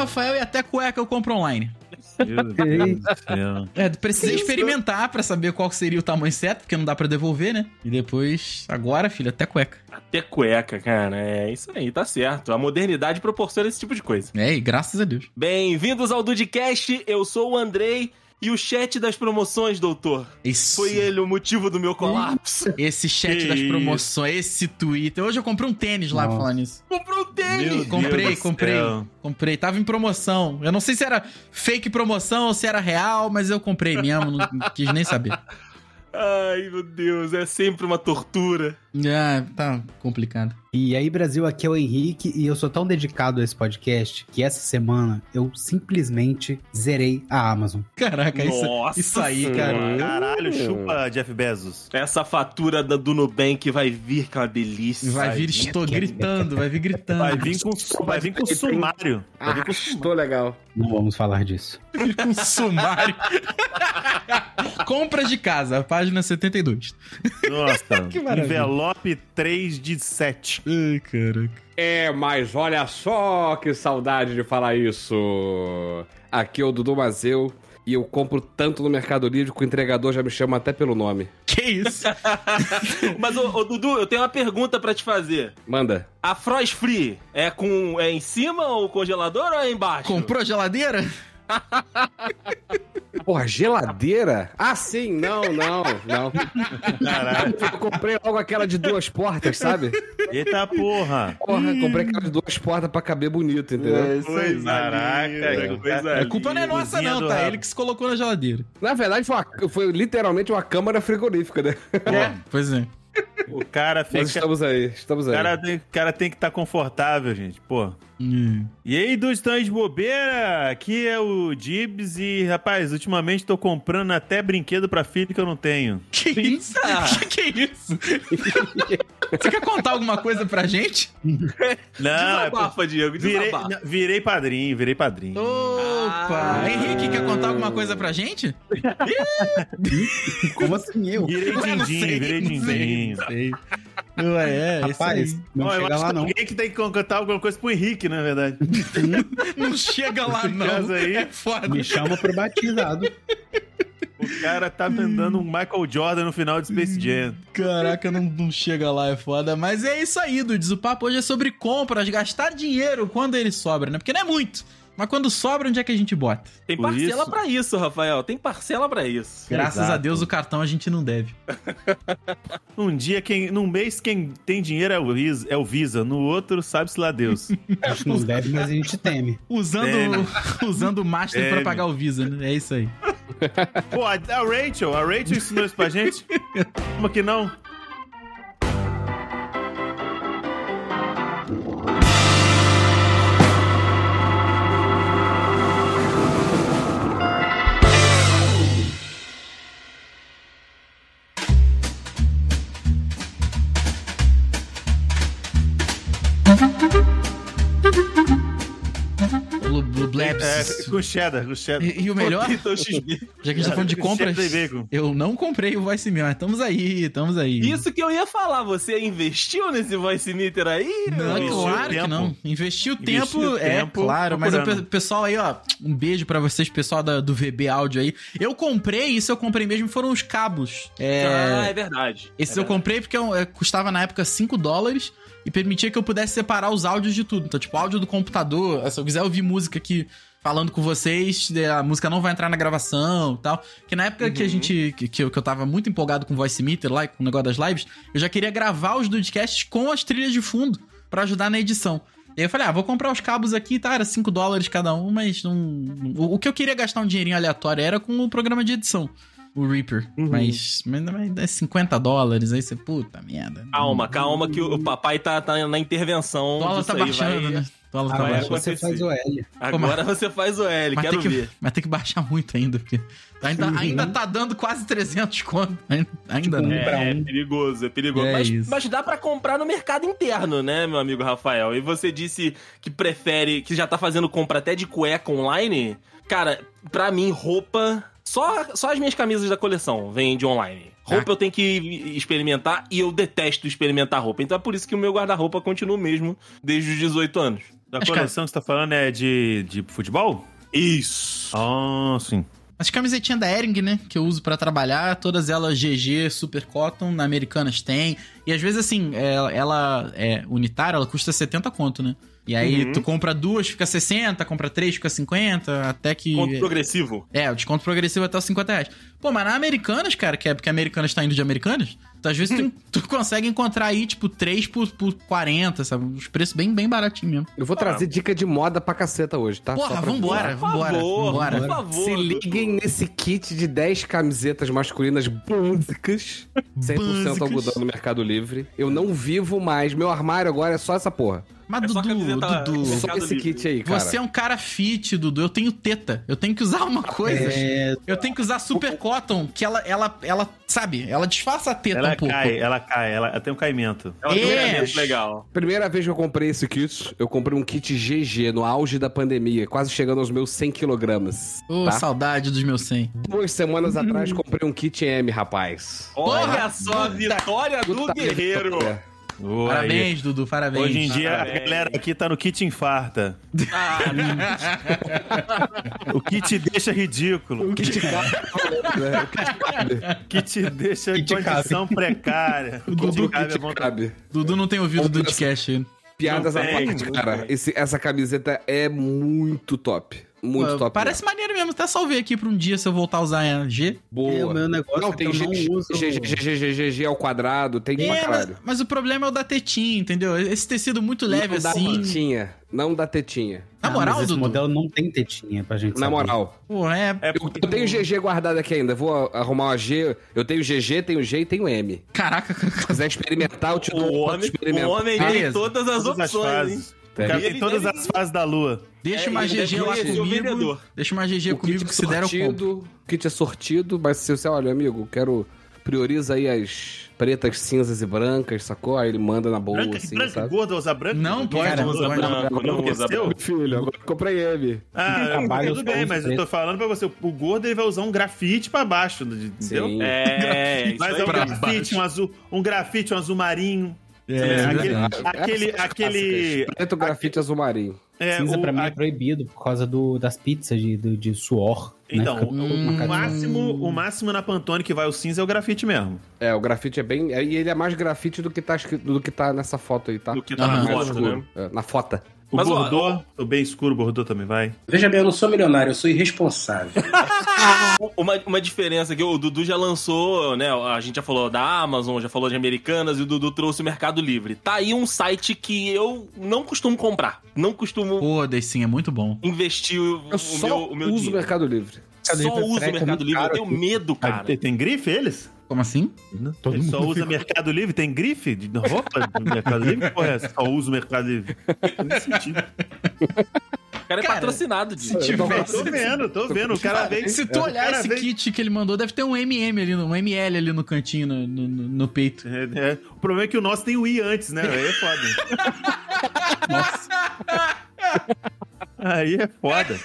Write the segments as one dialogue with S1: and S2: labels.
S1: Rafael e até cueca eu compro online.
S2: Meu Deus do céu.
S1: É, precisei experimentar pra saber qual seria o tamanho certo, porque não dá pra devolver, né? E depois, agora, filho, até cueca.
S3: Até cueca, cara. É isso aí, tá certo. A modernidade proporciona esse tipo de coisa.
S1: É, e graças a Deus.
S3: Bem-vindos ao Dudcast, eu sou o Andrei. E o chat das promoções, doutor?
S1: Esse,
S3: Foi ele o motivo do meu colapso.
S1: esse chat
S2: Que
S1: das promoções, esse Twitter. Hoje eu comprei um tênis lá pra
S4: Nossa.
S1: falar nisso.
S3: Comprou um tênis!
S2: Meu
S1: Comprei,
S2: Deus
S1: comprei.
S2: céu.
S1: Comprei, tava em promoção. Eu não sei se era fake promoção ou se era real, mas eu comprei mesmo, não quis nem saber.
S3: Ai, meu Deus, é sempre uma tortura.
S1: Ah, tá complicado.
S4: E aí, Brasil, aqui é o Henrique e eu sou tão dedicado a esse podcast que essa semana eu simplesmente zerei a Amazon.
S1: Caraca, isso,
S3: Nossa
S1: isso aí,
S3: Senhora.
S1: cara.
S2: Caralho, chupa Jeff Bezos.
S3: Essa fatura da- do Nubank vai vir, que é uma delícia.
S1: Vai vir, estou gritando, vai vir gritando.
S2: Vai vir com, vai vir com sumário. Vai vir com.
S5: Estou legal.
S4: Não vamos falar disso.
S1: com sumário. Compras de casa, página 72.
S2: Nossa,
S1: Que maravilha.
S2: envelope 3 de 7.
S1: Ai, caraca.
S5: É, mas olha só que saudade de falar isso. Aqui é o Dudu Mazeu e eu compro tanto no Mercado Livre que o entregador já me chama até pelo nome.
S1: Que isso?
S3: Mas, ô, ô, Dudu, eu tenho uma pergunta pra te fazer.
S5: Manda.
S3: A Frost Free é com é em cima ou congelador ou é embaixo?
S1: Comprou geladeira?
S5: Porra, geladeira? Ah, sim, não, não, não.
S2: Caralho.
S5: Eu comprei logo aquela de duas portas, sabe?
S2: Eita porra.
S5: Porra, comprei aquela de duas portas pra caber bonito, entendeu?
S3: Coisa
S2: Caraca,
S3: linda,
S2: que
S3: coisa
S1: A culpa não é nossa, não, tá? Ele que se colocou na geladeira.
S5: Na verdade, foi, uma- foi literalmente uma câmara frigorífica, né?
S1: É, pois é.
S2: O cara fica.
S5: estamos aí, estamos
S2: O
S5: aí.
S2: cara, tem, o cara tem que estar confortável, gente. Pô.
S1: Hum.
S2: E aí, do stand de bobeira, aqui é o Dibs e, rapaz, ultimamente tô comprando até brinquedo pra filho que eu não tenho.
S1: Que isso? Que, que isso? Você quer contar alguma coisa pra gente?
S2: Não, é
S3: Desabafa, Diego,
S2: virei,
S3: desabafa.
S2: virei padrinho, virei padrinho.
S1: Opa!
S3: Ah.
S1: Henrique, quer contar alguma coisa pra gente?
S4: Como assim eu?
S2: Virei
S1: Eu não
S2: din-din,
S1: sei,
S2: virei
S1: não
S2: din-din.
S1: não. Ué, é,
S4: Rapaz,
S1: isso
S4: não chega
S2: acho
S4: lá
S2: que
S4: não.
S2: alguém que tem que contar alguma coisa pro Henrique, na verdade.
S1: aí. Não chega lá, não.
S2: caso aí-
S1: É foda.
S4: Me chama pro batizado.
S2: O cara tá vendendo um Michael Jordan no final de Space Jam.
S1: Caraca, não, não chega lá, é foda. Mas é isso aí, Dudes. O papo hoje é sobre compras, gastar dinheiro quando ele sobra, né? Porque não é muito. Mas quando sobra, onde é que a gente bota?
S3: Tem
S2: Por
S3: parcela
S2: isso-
S3: pra isso, Rafael. Tem parcela pra isso.
S1: Graças
S2: Exato.
S1: a Deus, o cartão a gente não deve.
S2: Um dia, quem, num mês, quem tem dinheiro é o Visa, é o Visa. no outro, sabe-se lá Deus.
S4: A gente não deve, mas a gente teme.
S1: Usando,
S2: Deve.
S1: usando o Master pra
S2: Deve.
S1: pagar o Visa, né? É isso aí.
S2: Pô, a Rachel, a Rachel ensinou isso pra gente? Como que não? Com cheddar, com cheddar.
S1: E, e o melhor, já que a gente tá falando de compras, eu não comprei o Voice Me, mas estamos aí, estamos aí.
S3: Isso que eu ia falar. Você investiu nesse voice meter aí?
S1: Não, claro que não. Investiu
S2: Investiu
S1: tempo, é
S2: tempo
S1: claro. Mas o pessoal aí, ó, um beijo pra vocês, pessoal da- do VB Áudio aí. Eu comprei, isso eu comprei mesmo, foram os cabos. É,
S3: Ah, é verdade.
S1: Esses
S3: é
S1: eu comprei porque eu- é, custava na época 5 dólares e permitia que eu pudesse separar os áudios de tudo. Então, tipo, áudio do computador, se eu quiser ouvir música aqui falando com vocês, a música não vai entrar na gravação e tal. Que na época que a gente. Que, que eu, que eu tava muito empolgado com o Voice Meter lá, com o negócio das lives, eu já queria gravar os podcasts com as trilhas de fundo pra ajudar na edição. E aí eu falei, ah, vou comprar os cabos aqui, tá? Era 5 dólares cada um, mas não. O, o que eu queria gastar um dinheirinho aleatório era com o programa de edição. O Reaper. Mas, mas, mas é 50 dólares, aí você, puta merda.
S3: Calma, calma, que o, o papai tá, tá na intervenção.
S1: O dólar tá
S3: aí,
S1: baixando,
S3: vai-
S1: né? Tá.
S4: Agora você faz o L.
S3: Agora você faz o L,
S1: Mas
S3: quero
S1: tem, que,
S3: ver.
S1: mas tem que baixar muito ainda, porque ainda, ainda tá dando quase 300 conto. Ainda, ainda não.
S4: um pra
S3: É, é perigoso, é perigoso.
S1: É
S3: mas, mas dá pra comprar no mercado interno, né, meu amigo Rafael? E você disse que prefere, que já tá fazendo compra até de cueca online. Cara, pra mim, roupa. Só, só as minhas camisas da coleção vêm de online. Roupa eu tenho que experimentar e eu detesto experimentar roupa. Então é por isso que o meu guarda-roupa continua o mesmo desde os 18 anos.
S2: Da
S1: Acho
S2: coleção que você tá falando é de, de futebol?
S3: Isso.
S2: Ah, sim.
S1: As camisetinhas da Ering, né? Que eu uso pra trabalhar, todas elas GG, Super Cotton, na Americanas tem. E às vezes, assim, é, ela é unitária, ela custa 70 conto, né? E aí
S3: Uhum.
S1: tu compra duas, fica 60, compra três, fica 50, até que.
S3: Ponto progressivo.
S1: É, o desconto progressivo é até os 50 reais. Pô, mas na Americanas, cara, que é porque a Americanas tá indo de Americanas, tu, às vezes tu, tu consegue encontrar aí, tipo, 3 por, por 40, sabe? Os preços bem, bem baratinhos mesmo.
S5: Eu vou trazer dica de moda pra caceta hoje, tá?
S1: Porra, vambora, vambora, vambora.
S3: por favor.
S5: Se liguem nesse kit de 10 camisetas masculinas básicas, 100%
S1: Básicas.
S5: algodão no Mercado Livre. Eu não vivo mais. Meu armário agora é só essa porra.
S1: Mas,
S3: É
S1: Dudu, Dudu,
S5: Só esse
S3: Livre.
S5: kit aí, cara.
S1: você é um cara fit, Dudu. Eu tenho teta. Eu tenho que usar uma coisa.
S4: É,
S1: Eu tenho que usar Super Cotton, que ela, ela, ela, sabe, ela disfarça a teta
S2: Ela
S1: um pouco.
S2: cai, ela cai, ela tem um caimento.
S3: É um
S1: É.
S3: é. legal.
S5: Primeira vez que eu comprei esse kit, eu comprei um kit GG no auge da pandemia, quase chegando aos meus 100 quilogramas.
S1: Ô,
S5: tá?
S1: saudade dos meus 100.
S5: Duas semanas atrás comprei um kit M, rapaz.
S3: Olha
S1: Porra,
S3: só a vitória do
S5: Puta
S3: guerreiro.
S5: vitória.
S2: Aí.
S1: Parabéns, Dudu, parabéns.
S2: Hoje em dia
S3: Parabéns.
S2: a galera aqui tá no kit infarta.
S3: Ah,
S2: O kit deixa ridículo.
S5: O kit cabe? O kit cabe.
S2: O kit deixa em
S4: Kit
S2: condição precária. O
S1: Dudu,
S2: kit cabe
S5: cabe.
S1: Dudu não tem ouvido do podcast ainda.
S5: Piadas à parte, cara. Esse- essa camiseta é muito top. Muito
S1: Pô,
S5: top.
S1: Parece maneiro mesmo. Até salvei aqui pra um dia se eu voltar a usar a G.
S5: Boa.
S4: É, o meu negócio
S5: não,
S4: é
S5: tem
S4: eu não
S5: G-
S4: uso-
S5: G- G- G- G- G- G ao quadrado, tem pra
S1: É, mas,
S5: caralho.
S1: mas o problema é o da tetinha, entendeu? Esse tecido muito leve
S5: não dá
S1: assim.
S5: tetinha. Não dá tetinha.
S1: Na
S4: Ah,
S1: moral,
S4: mas esse
S1: Dudu?
S4: modelo não tem tetinha pra gente
S5: Na
S4: saber.
S5: moral.
S1: Pô, é.
S2: É
S5: Eu, eu tenho GG guardado aqui ainda. Vou arrumar uma G. Eu tenho GG, tenho G e tenho M.
S1: Caraca,
S5: Se quiser experimentar, eu te dou
S3: o
S5: um
S3: homem, o homem tem todas as
S2: todas as
S3: opções, hein?
S2: Fases. O cara tem
S3: Ele
S2: todas
S3: deve-
S2: as fases da lua.
S1: deixa
S3: É,
S1: uma
S3: ele
S1: GG lá comigo.
S3: vendedor.
S1: Deixa uma GG comigo
S5: kit
S1: que se der
S5: o kit é sortido, mas se você olha, amigo, quero. Prioriza aí as pretas, cinzas e brancas, sacou? Aí ele manda na boa,
S2: Branca,
S5: assim,
S2: branca,
S5: sabe?
S2: gorda usa branca?
S1: Não, pode,
S2: Cara,
S1: não
S2: usa
S1: pode.
S2: branca.
S3: Não, não usa.
S5: Filho, agora comprei M.
S2: Ah, tudo bem, mas eu tô falando pra você, o gordo ele vai usar um grafite pra baixo, entendeu?
S5: Sim.
S3: É, isso
S2: Mas é um grafite, um azul, um grafite, um azul marinho.
S1: É,
S2: É, aquele, aquele, aquele.
S5: Preto, grafite, azul marinho.
S2: é,
S4: Cinza
S2: o-
S4: pra mim
S2: a-
S4: é proibido por causa do, das pizzas de, do- de suor.
S2: Então,
S4: né?
S2: O, máximo, o máximo na Pantone que vai o cinza é o grafite mesmo.
S5: É, o grafite é bem. é, E ele é mais grafite do que tá, do que tá nessa foto aí, tá?
S3: Do que tá
S1: Aham.
S3: na foto,
S5: escuro.
S3: né?
S5: É, na foto.
S2: O
S3: Mas, ó,
S2: bordô, o bem escuro, o bordô também vai.
S6: Veja bem, eu não sou milionário, eu sou irresponsável.
S3: Uma, uma diferença que o Dudu já lançou, né? A gente já falou da Amazon, já falou de Americanas e o Dudu trouxe o Mercado Livre. Tá aí um site que eu não costumo comprar. Não costumo
S1: Pô, Decinho, é muito bom.
S3: investir o,
S5: Eu
S3: o
S5: só
S3: meu, o meu
S5: uso o
S3: dinheiro.
S5: Mercado Livre.
S3: Só
S4: Livre é
S3: uso o
S4: freco,
S3: Mercado Livre. Eu tenho
S4: aqui.
S3: medo, cara.
S2: tem, tem grife eles?
S1: Como assim?
S4: Todo
S2: Ele só usa Mercado Livre? Tem grife de roupa do Mercado Livre? Porra é? Só usa o Mercado Livre. Não tem sentido.
S3: O cara é
S1: Cara,
S3: patrocinado disso.
S1: se tivesse-
S2: Tô vendo, tô vendo. O cara vem.
S1: Se tu olhar esse
S2: vem-
S1: kit que ele mandou, deve ter um MM ali, um ML ali no cantinho, no, no, no- peito.
S2: É, é. O problema é que o nosso tem o I antes, né? Aí é foda. Aí é foda.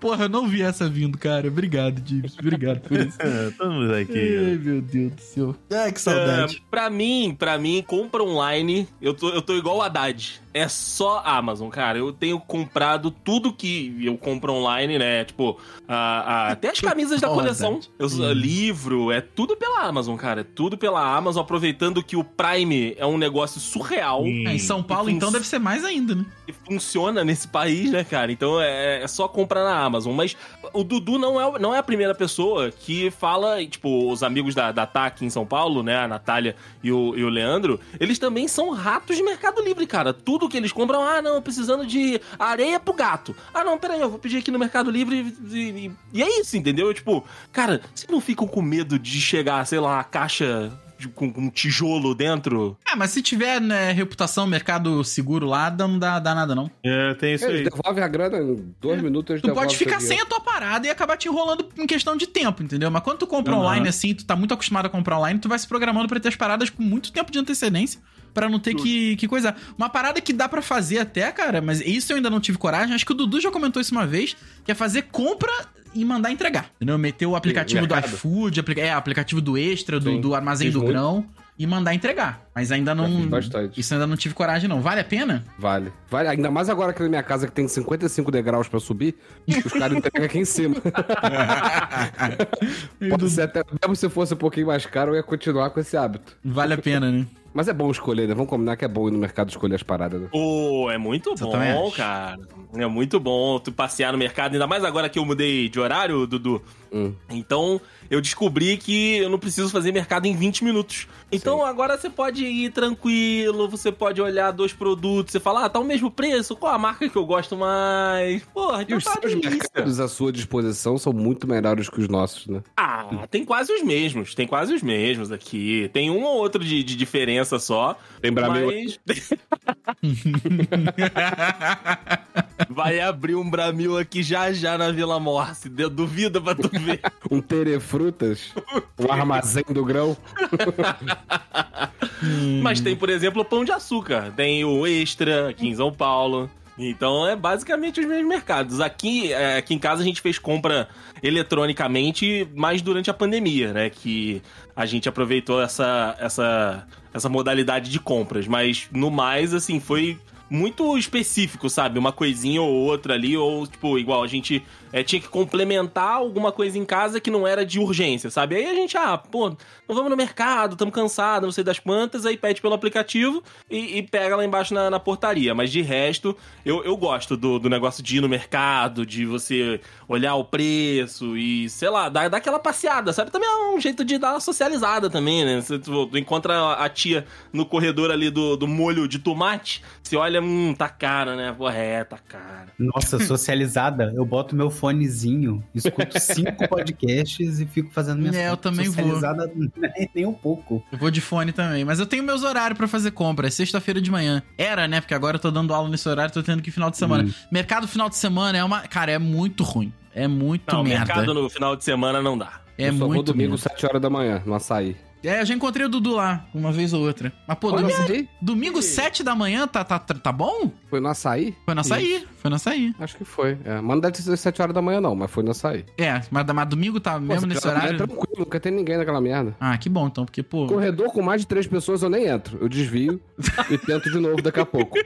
S1: Porra, eu não vi essa vindo, cara. Obrigado, Gibbs. Obrigado por isso.
S2: É, Estamos
S1: Ai,
S2: aqui.
S1: meu Deus do céu. Ai, que saudade.
S3: É, pra mim, pra mim, compra online, eu tô, eu tô igual o Haddad. É só Amazon, cara. Eu tenho comprado tudo que eu compro online, né? Tipo, a- a- até as camisas da coleção. Eu,
S1: Hum.
S3: livro, é tudo pela Amazon, cara. É tudo pela Amazon, aproveitando que o Prime é um negócio surreal.
S1: É, em São Paulo,
S3: E
S1: então, deve ser mais ainda, né?
S3: que funciona nesse país, né, cara? Então é, é só comprar na Amazon. Mas o Dudu não é, não é a primeira pessoa que fala, tipo, os amigos da, da TAC em São Paulo, né? A Natália e o, e o Leandro, eles também são ratos de Mercado Livre, cara. Tudo que eles compram, ah, não, precisando de areia pro gato. Ah, não, peraí, eu vou pedir aqui no Mercado Livre e, e- e é isso, entendeu? Tipo, cara, vocês não ficam com medo de chegar, sei lá, a caixa de- com, com um tijolo dentro?
S1: Ah, mas se tiver né, reputação, mercado seguro lá, não dá, dá nada, não.
S2: É, tem isso
S5: Eles
S2: aí.
S5: devolvem a grana em dois minutos. eles
S1: Tu pode ficar
S5: dinheiro.
S1: sem a tua parada e acabar te enrolando em questão de tempo, entendeu? Mas quando tu compra
S2: Aham.
S1: online assim, tu tá muito acostumado a comprar online, tu vai se programando pra ter as paradas com muito tempo de antecedência. Pra não ter que, que coisar. Uma parada que dá pra fazer até, cara, mas isso eu ainda não tive coragem. Acho que o Dudu já comentou isso uma vez, que é fazer compra e mandar entregar. Entendeu? Meter o aplicativo do
S5: mercado.
S1: iFood, aplica- é, aplicativo do Extra, do, do Armazém do. Grão e mandar entregar. Mas ainda não. Isso ainda não tive coragem, não. Vale a pena?
S5: Vale. Vale. Ainda mais agora que na minha casa que tem 55 degraus pra subir, os caras entregam aqui em cima. Pode ser até, mesmo se fosse um pouquinho mais caro, eu ia continuar com esse hábito.
S1: Vale a pena, né?
S5: Mas é bom escolher, né? Vamos combinar que é bom ir no mercado escolher as paradas, né?
S3: Pô, é muito
S1: também
S3: bom, cara. É muito bom tu passear no mercado, ainda mais agora que eu mudei de horário, Dudu.
S5: Hum.
S3: Então, eu descobri que eu não preciso fazer mercado em 20 minutos. Então, agora você pode ir tranquilo, você pode olhar dois produtos, você fala, ah, tá o mesmo preço, qual a marca que eu gosto mais? Porra,
S5: E
S3: então
S5: os
S3: tá
S5: seus
S3: delícia.
S5: mercados à sua disposição são muito melhores que os nossos, né?
S3: Ah, tem quase os mesmos, tem quase os mesmos aqui. Tem um ou outro de, de diferença só.
S5: Tem Bramil
S3: mas... Vai abrir um Bramil aqui já já na Vila Morse. Duvida pra tu ver.
S5: um Terefrutas, um armazém do grão.
S3: Mas tem, por exemplo, o Pão de Açúcar. Tem o Extra aqui em São Paulo. Então é basicamente os mesmos mercados. Aqui, é, aqui em casa a gente fez compra eletronicamente, mas durante a pandemia, né? Que a gente aproveitou essa, essa, essa modalidade de compras. Mas no mais, assim, foi muito específico, sabe? Uma coisinha ou outra ali, ou tipo, igual a gente é, tinha que complementar alguma coisa em casa que não era de urgência, sabe? Aí a gente, ah, pô, não vamos no mercado, estamos cansados, não sei das quantas, aí pede pelo aplicativo e, e pega lá embaixo na, na portaria. Mas de resto, eu, eu gosto do, do negócio de ir no mercado, de você olhar o preço e, sei lá, dar, dar aquela passeada, sabe? Também é um jeito de dar uma socializada também, né? Você tu, tu encontra a tia no corredor ali do, do molho de tomate, você olha, hum, tá caro, né? Porra, é, tá caro.
S4: Nossa, socializada. Eu boto meu fonezinho, escuto cinco podcasts e fico fazendo minha
S1: É, eu também vou.
S4: nem, nem um pouco.
S1: Eu vou de fone também. Mas eu tenho meus horários pra fazer compra. É sexta-feira de manhã. Era, né? Porque agora eu tô dando aula nesse horário, tô tendo que ir final de semana.
S4: Hum.
S1: Mercado final de semana é uma. Cara, é muito ruim. É muito
S3: Não,
S1: merda.
S3: mercado no final de semana não dá.
S1: É
S5: eu só vou
S1: muito
S5: domingo,
S1: merda.
S5: 7 horas da manhã, no açaí.
S1: É, eu já encontrei o Dudu lá, uma vez ou outra. Mas, pô,
S5: no
S1: domingo,
S5: açaí?
S1: domingo 7 da manhã tá, tá, tá bom?
S5: Foi no açaí?
S1: Foi na açaí. Foi na açaí.
S5: Acho que foi. É. Mas não deve ser 7 horas da manhã, não, mas foi no açaí.
S1: É, mas, mas domingo tá
S5: Pô,
S1: mesmo nesse horário.
S5: É tranquilo, nunca tem ninguém naquela merda.
S1: Ah, que bom então, porque, pô.
S5: Corredor com mais de três pessoas eu nem entro. Eu desvio e tento de novo daqui a pouco.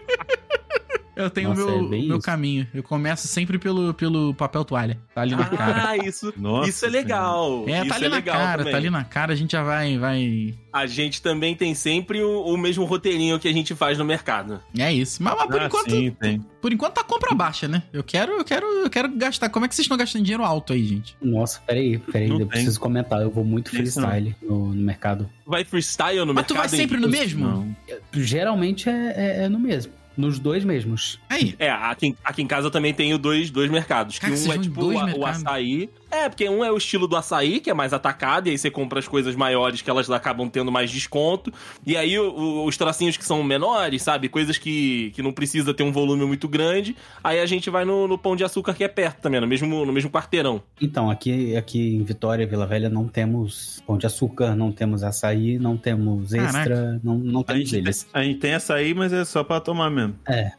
S1: Eu tenho o
S4: Nossa,
S1: meu,
S4: é
S1: meu
S4: isso.
S1: caminho. Eu começo sempre pelo, pelo papel toalha. Tá ali na cara.
S3: Ah, isso,
S2: Nossa
S3: isso é legal.
S1: É,
S3: isso
S1: tá ali
S3: é
S1: na
S3: legal
S1: cara,
S3: também.
S1: tá ali na cara, a gente já vai, vai.
S3: A gente também tem sempre o, o mesmo roteirinho que a gente faz no mercado.
S1: É isso. Mas, mas por
S2: Ah,
S1: enquanto,
S2: sim, tem.
S1: por enquanto tá compra baixa, né? Eu quero, eu quero, eu quero gastar. Como é que vocês estão gastando dinheiro alto aí, gente?
S4: Nossa, peraí, peraí,
S2: Não
S4: eu
S2: tem.
S4: preciso comentar. Eu vou muito freestyle no, no mercado.
S3: Vai freestyle no
S1: Mas tu
S3: mercado.
S1: vai sempre
S3: em-
S1: no mesmo?
S2: Não.
S4: Geralmente é, é- é no mesmo. Nos dois mesmos.
S1: Aí.
S3: É, aqui, em- aqui em casa eu também tenho dois, dois mercados. Que
S1: Cara, vocês
S3: um é tipo o, o açaí. É, porque um é o estilo do açaí, que é mais atacado, e aí você compra as coisas maiores que elas acabam tendo mais desconto. E aí o- o- os trocinhos que são menores, sabe? Coisas que, que não precisa ter um volume muito grande. Aí a gente vai no, no Pão de Açúcar, que é perto também, no mesmo, no mesmo quarteirão.
S4: Então, aqui, aqui em Vitória, Vila Velha, não temos pão de açúcar, não temos açaí, não temos extra, não, não
S2: A
S4: temos
S2: gente,
S4: eles.
S2: tem, a gente tem açaí, mas é só pra tomar mesmo.
S4: É.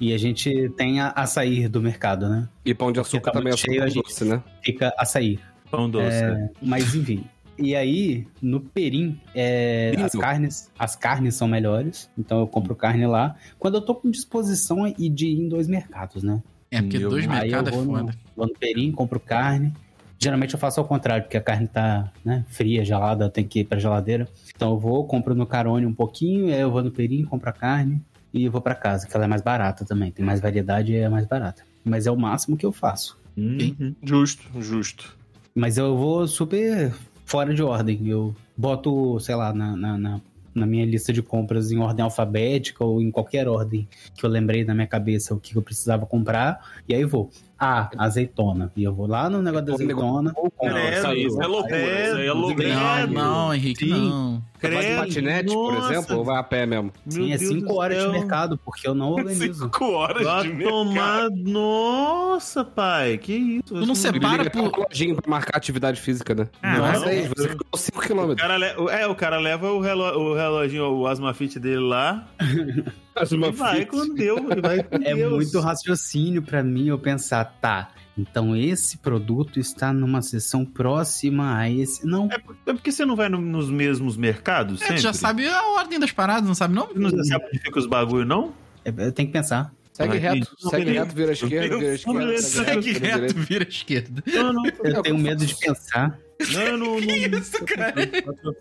S4: E a gente tem a açaí do mercado, né?
S5: E pão de açúcar
S4: tá
S5: também é
S4: cheio,
S5: açúcar
S4: a gente-
S5: doce, né?
S4: Fica açaí.
S2: Pão doce.
S4: É, mas enfim. E aí, no Perim, é, as carnes as carnes são melhores. Então eu compro carne lá. Quando eu tô com disposição e de ir em dois mercados, né?
S1: É, porque
S5: Meu,
S1: dois
S4: Aí eu
S1: mercados é
S4: vou no,
S1: foda.
S4: vou no Perim, compro carne. Geralmente eu faço ao contrário, porque a carne tá né, fria, gelada, tem que ir pra geladeira. Então eu vou, compro no Carone um pouquinho, aí eu vou no Perim, compro a carne e eu vou pra casa, que ela é mais barata também. Tem mais variedade e é mais barata. Mas é o máximo que eu faço.
S2: Uhum.
S3: Justo, justo.
S4: Mas eu vou super fora de ordem. Eu boto, sei lá, na, na, na, na minha lista de compras em ordem alfabética ou em qualquer ordem que eu lembrei na minha cabeça o que eu precisava comprar. E aí vou. Ah, azeitona. E eu vou lá no negócio da azeitona.
S3: Não, isso aí é loucura. Isso aí é loucura.
S1: Não, não, Henrique,
S4: Sim.
S1: não.
S5: Você vai de patinete, por
S2: nossa.
S5: exemplo, ou vai a pé mesmo?
S4: Sim,
S2: Meu
S4: é
S2: Deus
S4: 5
S2: do
S4: horas de mercado, porque eu não organizo.
S3: Cinco horas de
S2: Vai
S3: mercado.
S2: tomar. Nossa, pai. Que isso?
S1: Tu não separa
S5: Liga
S1: por.
S5: pra lojinha pra marcar atividade física, né?
S2: Ah,
S5: Nossa,
S2: não.
S5: aí, você ficou 5
S2: O
S5: km.
S2: cara le- É, o cara leva o, relo... o reloginho, o Asmafit dele lá. E vai com Deus. Vai com
S4: É
S2: Deus.
S4: muito raciocínio pra mim eu pensar, tá, então esse produto está numa seção próxima a esse. Não,
S2: É por- é porque você não vai no- nos mesmos mercados?
S1: É,
S2: sempre?
S1: já sabe a ordem das paradas, não sabe não?
S2: Não sabe onde fica os bagulho, não?
S4: é- eu tenho que pensar.
S5: Segue
S2: Vai,
S5: reto,
S2: não,
S5: segue
S2: beleza.
S5: reto, vira à esquerda, vira à esquerda.
S2: beleza.
S1: Segue reto,
S5: direita.
S1: vira à esquerda.
S2: Não, não.
S4: Eu tenho medo de pensar.
S2: Não, não, não,
S1: Isso, cara.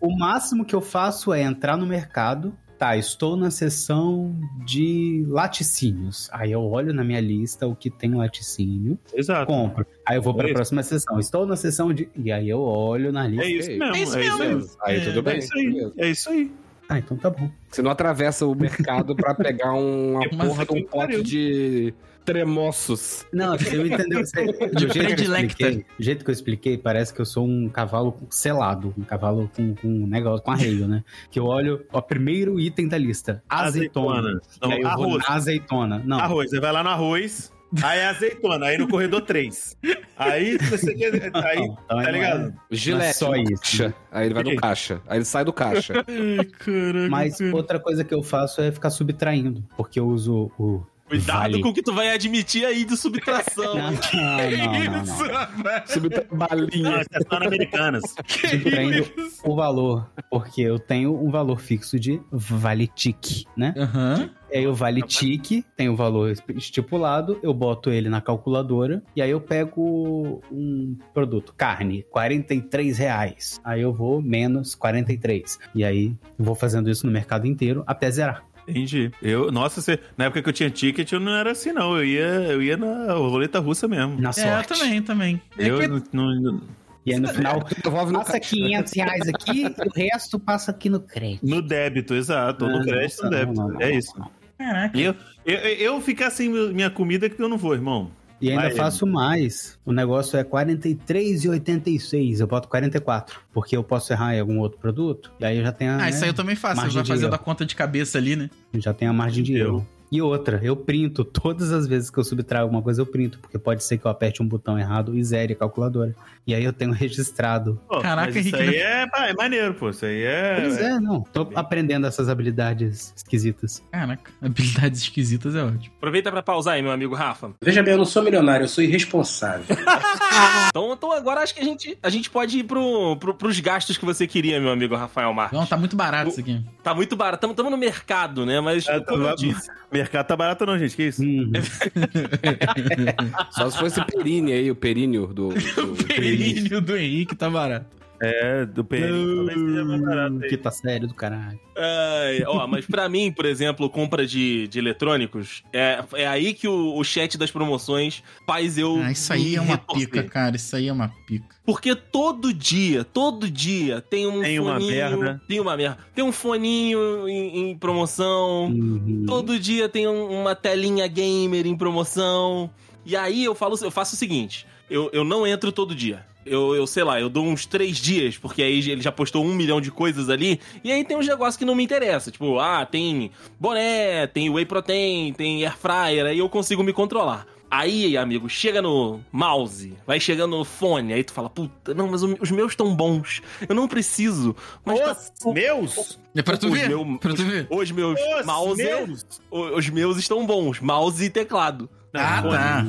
S4: O máximo que eu faço é entrar no mercado. Tá, estou na seção de laticínios. Aí eu olho na minha lista o que tem laticínio,
S2: Exato.
S4: compro. Aí eu vou para
S2: É
S4: a
S2: isso.
S4: próxima seção. Estou na seção de. E aí eu olho na lista.
S2: É isso
S5: É
S2: mesmo.
S1: isso
S2: É isso
S1: mesmo.
S2: mesmo.
S5: Aí
S1: É,
S5: tudo
S2: É
S5: bem.
S2: isso aí. É isso aí.
S4: Ah, então tá bom.
S5: Você não atravessa o mercado pra pegar uma porra de um pote de tremoços.
S4: Não, você entendeu? Você, do, jeito que eu
S1: predilecta.
S4: expliquei, do jeito que eu expliquei, parece que eu sou um cavalo selado. Um cavalo com, com um negócio, com arreio, né? Que eu olho o primeiro item da lista: azeitona.
S2: Não,
S4: aí eu vou
S2: arroz.
S4: na azeitona. Não,
S2: Arroz. Você vai lá no arroz. Aí é azeitona. Aí no corredor 3. Aí você quer. Aí,
S4: não, então
S2: tá
S4: não
S2: ligado?
S5: Gilete,
S4: só isso.
S5: caixa. Aí ele vai no caixa. Aí ele sai do caixa.
S1: Ai, caraca.
S4: Mas outra coisa que eu faço é ficar subtraindo, porque eu uso o.
S3: Cuidado
S4: vale.
S3: com o que tu vai admitir aí de subtração.
S4: Não, não, não, não,
S1: Isso,
S4: não.
S1: rapaz.
S5: Subir
S2: Não, é Americanas.
S4: Subtraindo o valor, porque eu tenho um valor fixo de vale tique, né?
S1: Aham.
S4: E aí o vale tique tem o valor estipulado, eu boto ele na calculadora e aí eu pego um produto, carne, 43 reais. Aí eu vou menos 43. E aí vou fazendo isso no mercado inteiro até zerar.
S2: Entendi. Eu, nossa, você, na época que eu tinha ticket, eu não era assim, não. Eu ia, eu ia na roleta russa mesmo.
S4: Na
S1: É, eu
S4: sorte.
S1: também, também. É
S2: Eu
S1: que-
S2: não, não-
S4: E aí no final,
S5: Devolve no
S4: passa
S5: caixa.
S4: 500 reais aqui e o resto passa aqui no crédito.
S2: no débito, exato. No crédito,
S4: não,
S2: no débito.
S4: não, não,
S2: é
S4: não,
S2: isso.
S4: não.
S1: Caraca.
S2: E eu, eu, eu ficar sem minha comida que eu não vou, irmão.
S4: E ainda
S2: Vai,
S4: faço mais. O negócio é R$ 43,86. Eu boto 44. Porque eu posso errar em algum outro produto. E aí eu já tenho a,
S1: Ah, isso
S4: né,
S1: aí eu também faço. Vai
S4: de
S1: fazendo a conta de cabeça ali, né?
S4: já tenho a margem de
S2: Eu.
S4: erro. E outra, eu printo. Todas as vezes que eu subtraio alguma coisa, eu printo. Porque pode ser que eu aperte um botão errado e zere a calculadora. E aí eu tenho registrado.
S2: Pô,
S1: Caraca,
S2: mas isso
S1: Henrique,
S2: aí é, é maneiro, pô. Isso aí é.
S4: Pois é, não. Tô aprendendo essas habilidades esquisitas.
S1: Caraca, habilidades esquisitas é ótimo.
S3: Aproveita pra pausar aí, meu amigo Rafa.
S6: Veja bem, eu não sou milionário, eu sou irresponsável.
S3: Então, então agora acho que a gente, a gente pode ir pro, pro, pros gastos que você queria, meu amigo Rafael Marques.
S1: Não, tá muito barato isso aqui.
S3: Tá muito barato. Tamo, tamo no mercado, né? Mas,
S2: Ah, tá
S3: como eu
S2: lá-
S3: disse,
S2: Mercado tá barato, não, gente. Que isso?
S4: Uhum.
S5: Só se fosse perine aí, o períneo do... do...
S1: O períneo do Henrique tá barato.
S2: É, do PN. Talvez seja mais barato aí.
S4: Que tá sério do caralho.
S3: Ai, ó, mas pra mim, por exemplo, compra de, de eletrônicos, é, é aí que o, o chat das promoções faz eu.
S1: Ah, isso aí é uma
S3: retorcer.
S1: pica, cara. Isso aí é uma pica.
S3: Porque todo dia, todo dia tem um
S2: Tem uma
S3: foninho.
S2: merda.
S3: Tem uma merda. Tem um foninho em, em promoção.
S4: Uhum.
S3: Todo dia tem um- uma telinha gamer em promoção. E aí eu falo, eu faço o seguinte: eu, eu não entro todo dia. Eu, eu sei lá, eu dou uns três dias, porque aí ele já postou um milhão de coisas ali. E aí tem uns negócios que não me interessam. Tipo, ah, tem boné, tem whey protein, tem air fryer, aí eu consigo me controlar. Aí, amigo, chega no mouse, vai chegando no fone, aí tu fala, puta, não, mas os meus estão bons. Eu não preciso. Mas tá
S2: Os meus?
S1: É pra tu
S3: Os
S1: ver.
S3: meu-
S1: pra tu ver.
S3: os meus
S2: Os
S3: mouse,
S2: meus?
S3: o- os meus estão bons, mouse e teclado.
S1: Ah,
S2: fone.
S1: tá.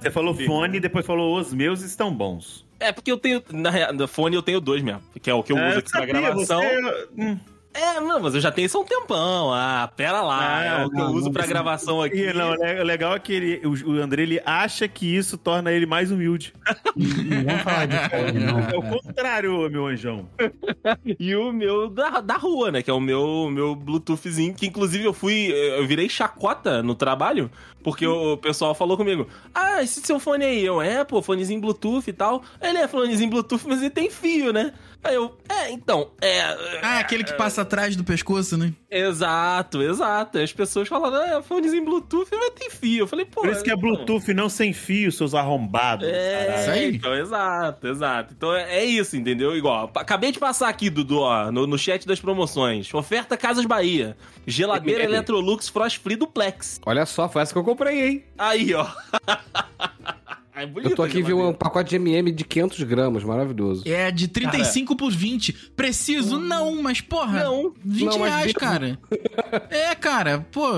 S2: Você falou fone e depois falou os meus estão bons.
S3: É porque eu tenho, na no fone eu tenho dois mesmo, que é o que eu
S2: É,
S3: uso aqui pra
S2: sabia,
S3: gravação.
S2: você- hum.
S3: É, não, mas eu já tenho isso há um tempão. Ah, pera lá,
S2: Ah,
S3: é o que eu
S4: não,
S3: uso
S4: não
S3: pra gravação aqui.
S2: E, não, o legal é que ele, o, o André ele acha que isso torna ele mais humilde.
S4: Vamos falar de.
S2: É o
S4: cara.
S2: contrário, meu anjão.
S3: E o meu da, da rua, né? Que é o meu, meu Bluetoothzinho, que inclusive eu fui. Eu virei chacota no trabalho, porque o pessoal falou comigo: Ah, esse seu fone aí, eu, é, pô, fonezinho Bluetooth e tal. Ele é fonezinho Bluetooth, mas ele tem fio, né? Aí eu, é, então, é.
S1: Ah, aquele que passa atrás do pescoço, né?
S3: Exato, exato. As pessoas falaram, ah, fonezinho Bluetooth vai ter fio. Eu falei, pô.
S2: Por isso que é
S3: então-
S2: Bluetooth, não sem fio, seus arrombados.
S3: É,
S1: Isso aí.
S3: então, exato, exato. Então é, é isso, entendeu? Igual, acabei de passar aqui, Dudu, ó, no, no chat das promoções. Oferta Casas Bahia. Geladeira
S5: É.
S3: Electrolux Frost Free Duplex.
S5: Olha só, foi essa que eu comprei, hein?
S3: Aí, ó. é bonito
S5: Eu tô aqui vendo um pacote de MM de 500 gramas, maravilhoso.
S1: É de 35 por 20. Preciso? Não, mas porra.
S3: Não.
S1: 20
S5: Não,
S1: reais, cara. é, cara, pô.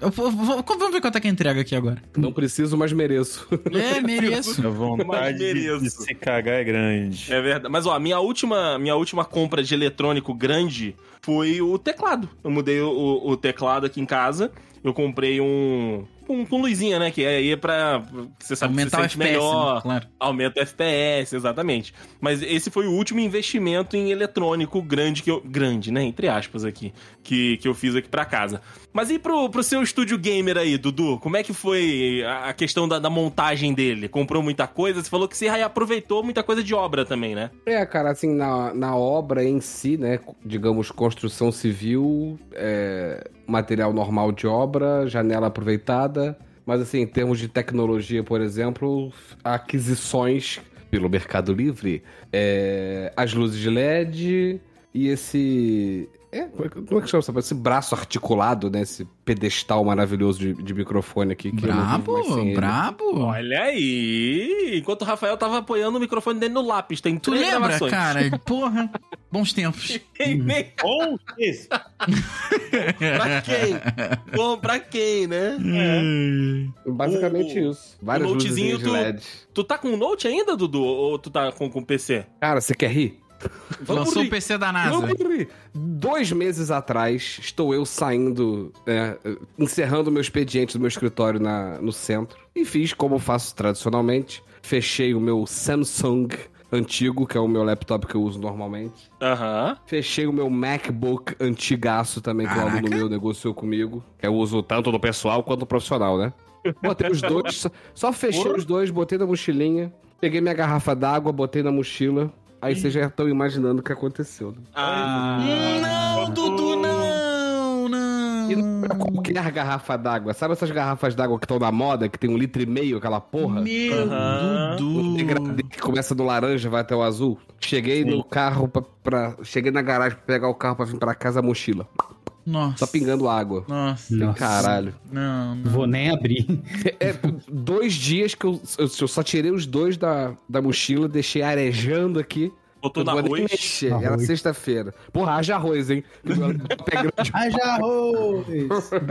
S1: eu vou- vou- vamos ver quanto é que entrega aqui agora.
S5: Não preciso, mas mereço.
S1: É, mereço.
S2: A vontade de,
S3: mereço.
S2: de se cagar é grande.
S3: É verdade. Mas, ó, minha última, minha última compra de eletrônico grande foi o teclado. Eu mudei o, o- o teclado aqui em casa. Eu comprei um. Com, com luzinha, né? Que aí é pra. Você sabe que
S1: Aumentar
S3: você
S1: o
S3: sente
S1: FPS,
S3: melhor.
S1: né? claro.
S3: Aumenta o FPS, exatamente. Mas esse foi o último investimento em eletrônico grande que eu. Grande, né? Entre aspas aqui. Que, que eu fiz aqui pra casa. Mas e pro, pro seu estúdio gamer aí, Dudu? Como é que foi a a questão da, da montagem dele? Comprou muita coisa? Você falou que você aproveitou muita coisa de obra também, né?
S5: É, cara, assim, na, na obra em si, né, digamos, construção civil, é, material normal de obra, janela aproveitada, mas assim, em termos de tecnologia, por exemplo, aquisições pelo Mercado Livre, é, as luzes de LED e esse... É, como é que é chama essa? Esse braço articulado, né? Esse pedestal maravilhoso de, de microfone aqui. Que
S1: Brabo, brabo.
S3: Olha aí! Enquanto o Rafael tava apoiando o microfone dele no lápis, tem
S1: Tu
S3: três
S1: lembra,
S3: gravações.
S1: cara? Porra, bons tempos.
S2: Bom, isso.
S3: pra quem? Bom, pra quem, né?
S5: Basicamente
S3: O-
S5: isso. Várias
S3: o notezinho
S5: luzinhas de
S3: tu-
S5: LED.
S3: Tu tá com um Note ainda, Dudu? Ou tu tá com, com PC?
S5: Cara, você quer rir?
S1: Lançou o PC da NASA.
S5: Vamos rir. Dois meses atrás, estou eu saindo, né, encerrando meu expediente do meu escritório na, no centro. E fiz como faço tradicionalmente. Fechei o meu Samsung antigo, que é o meu laptop que eu uso normalmente.
S3: Aham.
S5: Fechei o meu MacBook antigaço também, que o aluno meu negociou comigo. Eu uso tanto no pessoal quanto no profissional, né? Botei os dois, só, só fechei os dois, botei na mochilinha. Peguei minha garrafa d'água, botei na mochila. Aí vocês já estão imaginando o que aconteceu. Né?
S3: Ah,
S1: Não, Dudu.
S5: E não é qualquer garrafa d'água. Sabe essas garrafas d'água que estão na moda, que tem um litro e meio, aquela porra?
S1: Meu
S3: Aham.
S5: Um degradê
S1: Dudu.
S5: que começa no laranja vai até o azul. Cheguei no carro pra, pra- Cheguei na garagem pra pegar o carro pra vir pra casa, a mochila.
S1: Nossa.
S5: Só pingando água.
S1: Nossa.
S4: Nossa.
S5: Caralho.
S1: Não, não.
S4: Vou nem abrir.
S5: É, dois dias que eu, eu, eu só tirei os dois da, da mochila, deixei arejando aqui.
S3: Botou
S5: nem
S3: arroz.
S5: mexer.
S4: Arroz.
S5: Era sexta-feira. Porra, haja arroz, hein?
S4: Haja arroz!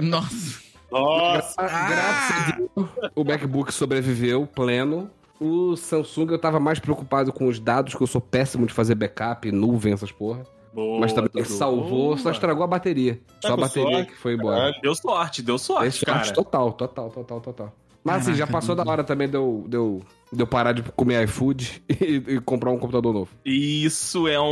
S1: Nossa.
S2: Nossa.
S5: Graças a Deus, o MacBook sobreviveu pleno. O Samsung eu tava mais preocupado com os dados, que eu sou péssimo de fazer backup, nuvem, essas porra.
S3: Boa,
S5: Mas também salvou, só
S3: Boa.
S5: estragou a bateria.
S2: Tá
S5: Só a bateria
S2: sorte,
S5: que foi embora.
S2: caralho.
S3: Deu sorte, deu sorte, cara.
S5: sorte total, total, total, total. Mas assim, já passou da hora também de eu, de eu, de eu parar de comer iFood e, e comprar um computador novo.
S3: Isso é um-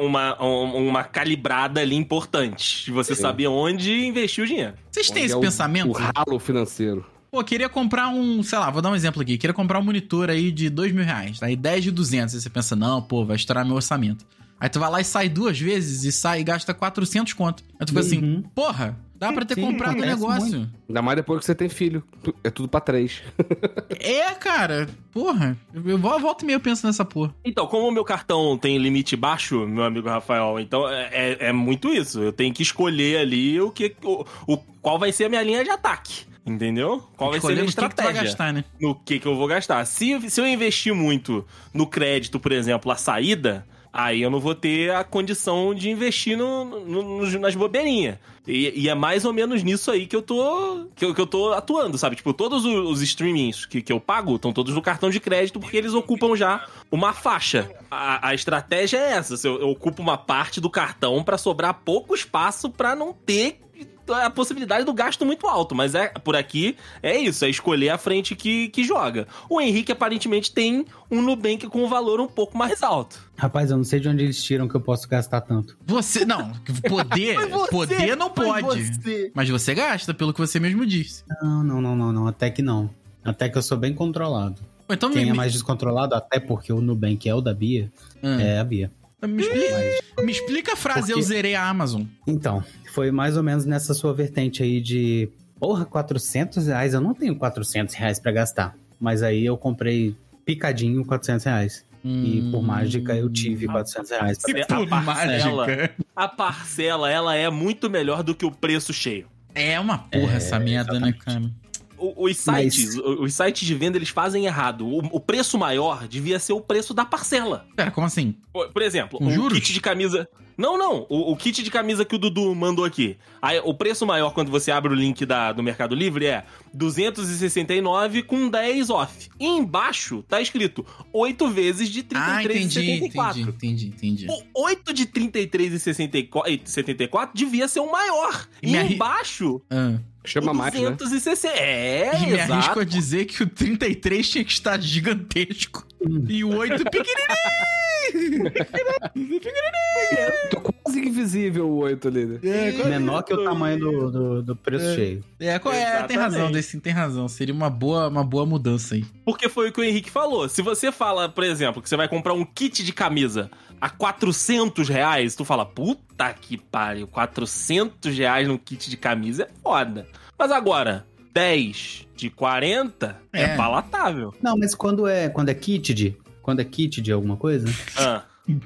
S3: um- uma, um- uma calibrada ali importante. De você
S5: Sim.
S3: saber onde investir o dinheiro.
S1: Vocês têm
S5: Onde
S1: esse
S5: é o-
S1: pensamento?
S5: O ralo financeiro.
S1: Pô, queria comprar um, sei lá, vou dar um exemplo aqui. Queria comprar um monitor aí de dois mil reais. Aí 10 de 200. Aí você pensa, não, pô, vai estourar meu orçamento. Aí tu vai lá e sai duas vezes e sai e gasta 400 conto. Aí tu fica assim,
S4: Uhum.
S1: porra, dá pra ter
S4: Sim,
S1: comprado o negócio.
S5: Ainda mais depois que você tem filho. É tudo pra três.
S1: É, cara, porra. Eu vol- volto e meio eu penso nessa porra.
S3: Então, como o meu cartão tem limite baixo, meu amigo Rafael, então é, é- é muito isso. Eu tenho que escolher ali o que. O, o- qual vai ser a minha linha de ataque. Entendeu? Qual vai ser a
S1: o que,
S3: estratégia?
S1: gastar, né?
S3: no que, que eu vou gastar. Se, se eu investir muito no crédito, por exemplo, a saída, aí eu não vou ter a condição de investir no, no- no- nas bobeirinhas. E, e é mais ou menos nisso aí que eu tô que eu, que eu tô atuando, sabe? Tipo, todos os, os streamings que, que eu pago estão todos no cartão de crédito porque eles ocupam já uma faixa. A, a estratégia é essa: eu, eu ocupo uma parte do cartão pra sobrar pouco espaço pra não ter a possibilidade do gasto muito alto, mas é por aqui é isso, é escolher a frente que, que joga. O Henrique aparentemente tem um Nubank com um valor um pouco mais alto.
S4: Rapaz, eu não sei de onde eles tiram que eu posso gastar tanto.
S1: Você, não, poder,
S3: você,
S1: poder não pode.
S3: você.
S1: Mas você gasta, pelo que você mesmo disse.
S4: Não, não, não, não, não. Até que não. Até que eu sou bem controlado.
S1: Então
S4: Quem
S1: me,
S4: é mais descontrolado, até porque o Nubank é o da Bia,
S1: Ah.
S4: é a Bia.
S1: Me explica, me explica a frase, eu
S4: Porque-
S1: zerei a Amazon.
S4: Então, foi mais ou menos nessa sua vertente aí de, porra, 400 reais, eu não tenho 400 reais pra gastar. Mas aí eu comprei picadinho 400 reais. E por mágica eu tive 400 reais. pra gastar.
S3: A parcela,
S1: mágica.
S3: a parcela, ela é muito melhor do que o preço cheio.
S1: É uma porra essa merda, né, cara?
S3: Os sites, o- os sites de venda, eles fazem errado. O, o preço maior devia ser o preço da parcela.
S1: Pera, como assim?
S3: Por por exemplo,
S1: Com
S3: um
S1: juros?
S3: kit de camisa. Não, não. O, o kit de camisa que o Dudu mandou aqui. Aí, o preço maior quando você abre o link da, do Mercado Livre é 269 com 10 off. E embaixo tá escrito 8 vezes de
S1: Ah, entendi,
S3: 33,74.
S1: entendi, entendi, entendi.
S3: O 8 de 33,74 devia ser o maior.
S1: E
S3: E,
S1: arri-
S3: embaixo,
S1: Ah.
S5: Chama
S3: o
S5: mais, né?
S3: 260. É,
S1: E me arrisco
S3: exato.
S1: a dizer que o 33 tinha que estar gigantesco. E o 8 pequenininho.
S5: Tô quase invisível o 8 ali. né?
S4: Menor que o tamanho do, do, do preço cheio.
S1: É, qual é, tem razão, desse tem razão. Seria uma boa, uma boa mudança aí.
S3: Porque foi o que o Henrique falou. Se você fala, por exemplo, que você vai comprar um kit de camisa a 400 reais, tu fala, puta que pariu, 400 reais num kit de camisa é foda. Mas agora, 10 de 40 é,
S1: É.
S3: palatável.
S4: Não, mas quando é, quando é kit de, quando é kit de alguma coisa,
S3: Ah,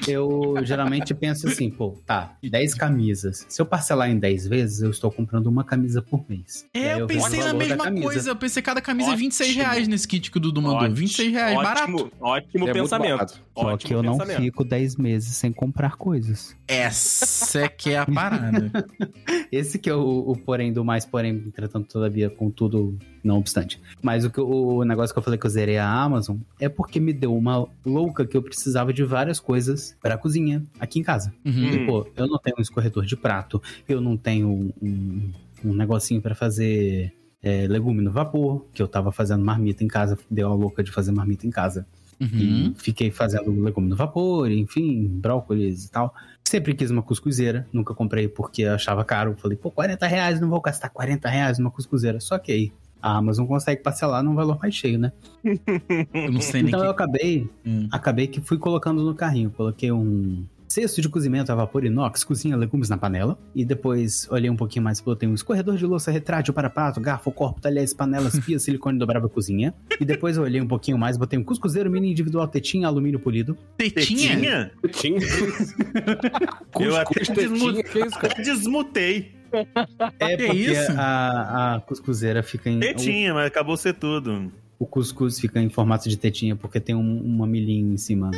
S4: eu geralmente penso assim, pô, tá, 10 camisas. Se eu parcelar em 10 vezes, eu estou comprando uma camisa por mês.
S1: É, eu pensei na mesma coisa. Eu pensei cada camisa é 26
S3: Ótimo.
S1: reais nesse kit que o Dudu mandou.
S3: ótimo,
S1: 26 reais,
S3: ótimo,
S1: barato.
S3: Ótimo
S5: É
S3: pensamento.
S5: barato.
S4: Só
S3: ótimo
S4: que eu não fico 10 meses sem comprar coisas.
S1: Essa é que é a parada.
S4: Esse que é o, o porém do mais porém, entretanto, todavia, com tudo não obstante. Mas o, que, o negócio que eu falei que eu zerei a Amazon é porque me deu uma louca que eu precisava de várias coisas pra cozinha aqui em casa.
S1: Uhum.
S4: E, pô, eu não tenho um escorredor de prato, eu não tenho um, um negocinho pra fazer é, legume no vapor, que eu tava fazendo marmita em casa, deu a louca de fazer marmita em casa.
S1: Uhum.
S4: E fiquei fazendo legume no vapor, enfim, brócolis e tal. Sempre quis uma cuscuzeira, nunca comprei porque achava caro. Falei, pô, 40 reais, não vou gastar 40 reais numa cuscuzeira. Só que aí a Amazon consegue parcelar num valor mais cheio, né?
S1: Eu não sei nem
S4: Então eu
S1: que...
S4: acabei,
S1: Hum.
S4: acabei que fui colocando no carrinho. Coloquei um cesto de cozimento a vapor inox, cozinha legumes na panela. E depois olhei um pouquinho mais, botei um escorredor de louça retrátil para prato, garfo, corpo, talheres, panelas, pia, silicone dobrável cozinha. E depois eu olhei um pouquinho mais, botei um cuscuzeiro mini individual tetinha, alumínio polido.
S1: Tetinha?
S2: Tetinha?
S5: Tinha.
S2: Eu até
S5: tetinha,
S2: desmutei.
S4: É
S1: Que
S4: porque
S1: isso?
S4: A, a cuscuzeira fica em.
S2: Tetinha, mas acabou ser tudo.
S4: O, o cuscuz fica em formato de tetinha porque tem um, uma milhinha em cima.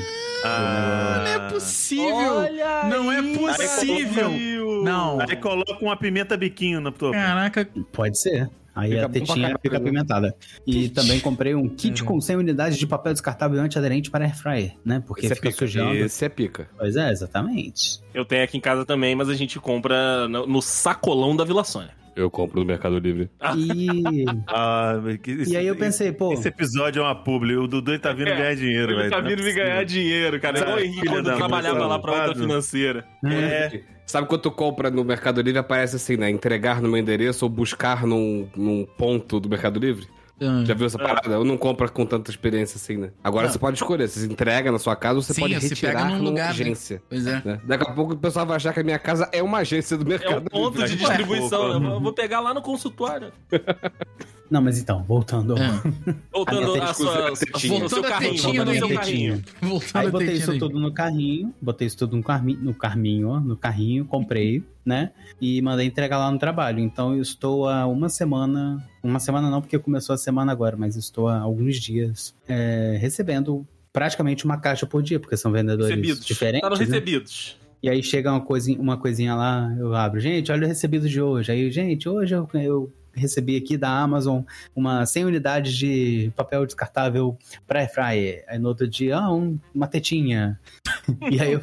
S2: Ah,
S1: Não é possível.
S3: Olha
S1: Não é
S3: aí,
S1: possível.
S3: Brasil.
S1: Não.
S2: Aí coloca uma pimenta biquinho na tua.
S1: Caraca,
S4: Pode ser. Aí
S5: Fica
S4: a tetinha fica apimentada. E também comprei um kit com 100 unidades de papel descartável e antiaderente para airfryer, né? Porque
S5: Esse é
S4: fica
S5: pica.
S4: sujando.
S5: Esse é pica.
S4: Pois é, exatamente.
S3: Eu tenho aqui em casa também, mas a gente compra no, no sacolão da Vila Sônia.
S5: Eu compro no Mercado Livre.
S4: E,
S2: Ah, mas que-
S4: e aí eu pensei, pô,
S2: Esse episódio é uma publi. O Dudu ele tá vindo
S3: É,
S2: ganhar dinheiro,
S3: Ele
S2: velho.
S3: tá
S2: Não é
S3: vindo me
S2: possível.
S3: ganhar dinheiro, cara. Igual o Henrique quando trabalhava lá pra outra financeira.
S2: É.
S5: Sabe quando tu compra no Mercado Livre, aparece assim, né? Entregar no meu endereço ou buscar num, num ponto do Mercado Livre?
S1: Ah.
S5: Já viu essa parada? Eu não compro com tanta experiência assim, né? Agora
S1: Não.
S5: você pode escolher. Você entrega na sua casa ou você
S1: Sim,
S5: pode retirar
S1: pega num
S5: numa
S1: lugar, né?
S5: agência.
S1: Pois é.
S5: né? Daqui a pouco o pessoal vai achar que a minha casa é uma agência do
S3: É um
S5: Mercado
S3: ponto de distribuição, né? Eu Vou pegar lá no consultório.
S4: não, mas então, voltando.
S1: É.
S3: Voltando
S5: A
S3: sua, seu
S1: Voltando a
S3: carrinho.
S1: tetinha
S3: Voltando seu carrinho.
S1: Voltando
S4: Aí botei isso tudo no carrinho, botei isso tudo no carminho, no carminho, ó, no carrinho, comprei, né? E mandei entregar lá no trabalho. Então eu estou há uma semana, uma semana não, porque começou a semana agora, mas estou há alguns dias é, recebendo praticamente uma caixa por dia, porque são vendedores
S3: Recebidos.
S4: diferentes.
S3: Nos
S4: né?
S3: recebidos.
S4: E aí chega uma coisinha, uma coisinha lá, eu abro, gente, olha o recebido de hoje. Aí, gente, hoje eu, eu recebi aqui da Amazon uma 100 unidades de papel descartável para airfryer. Aí no outro dia, ah, um- uma tetinha. e aí eu,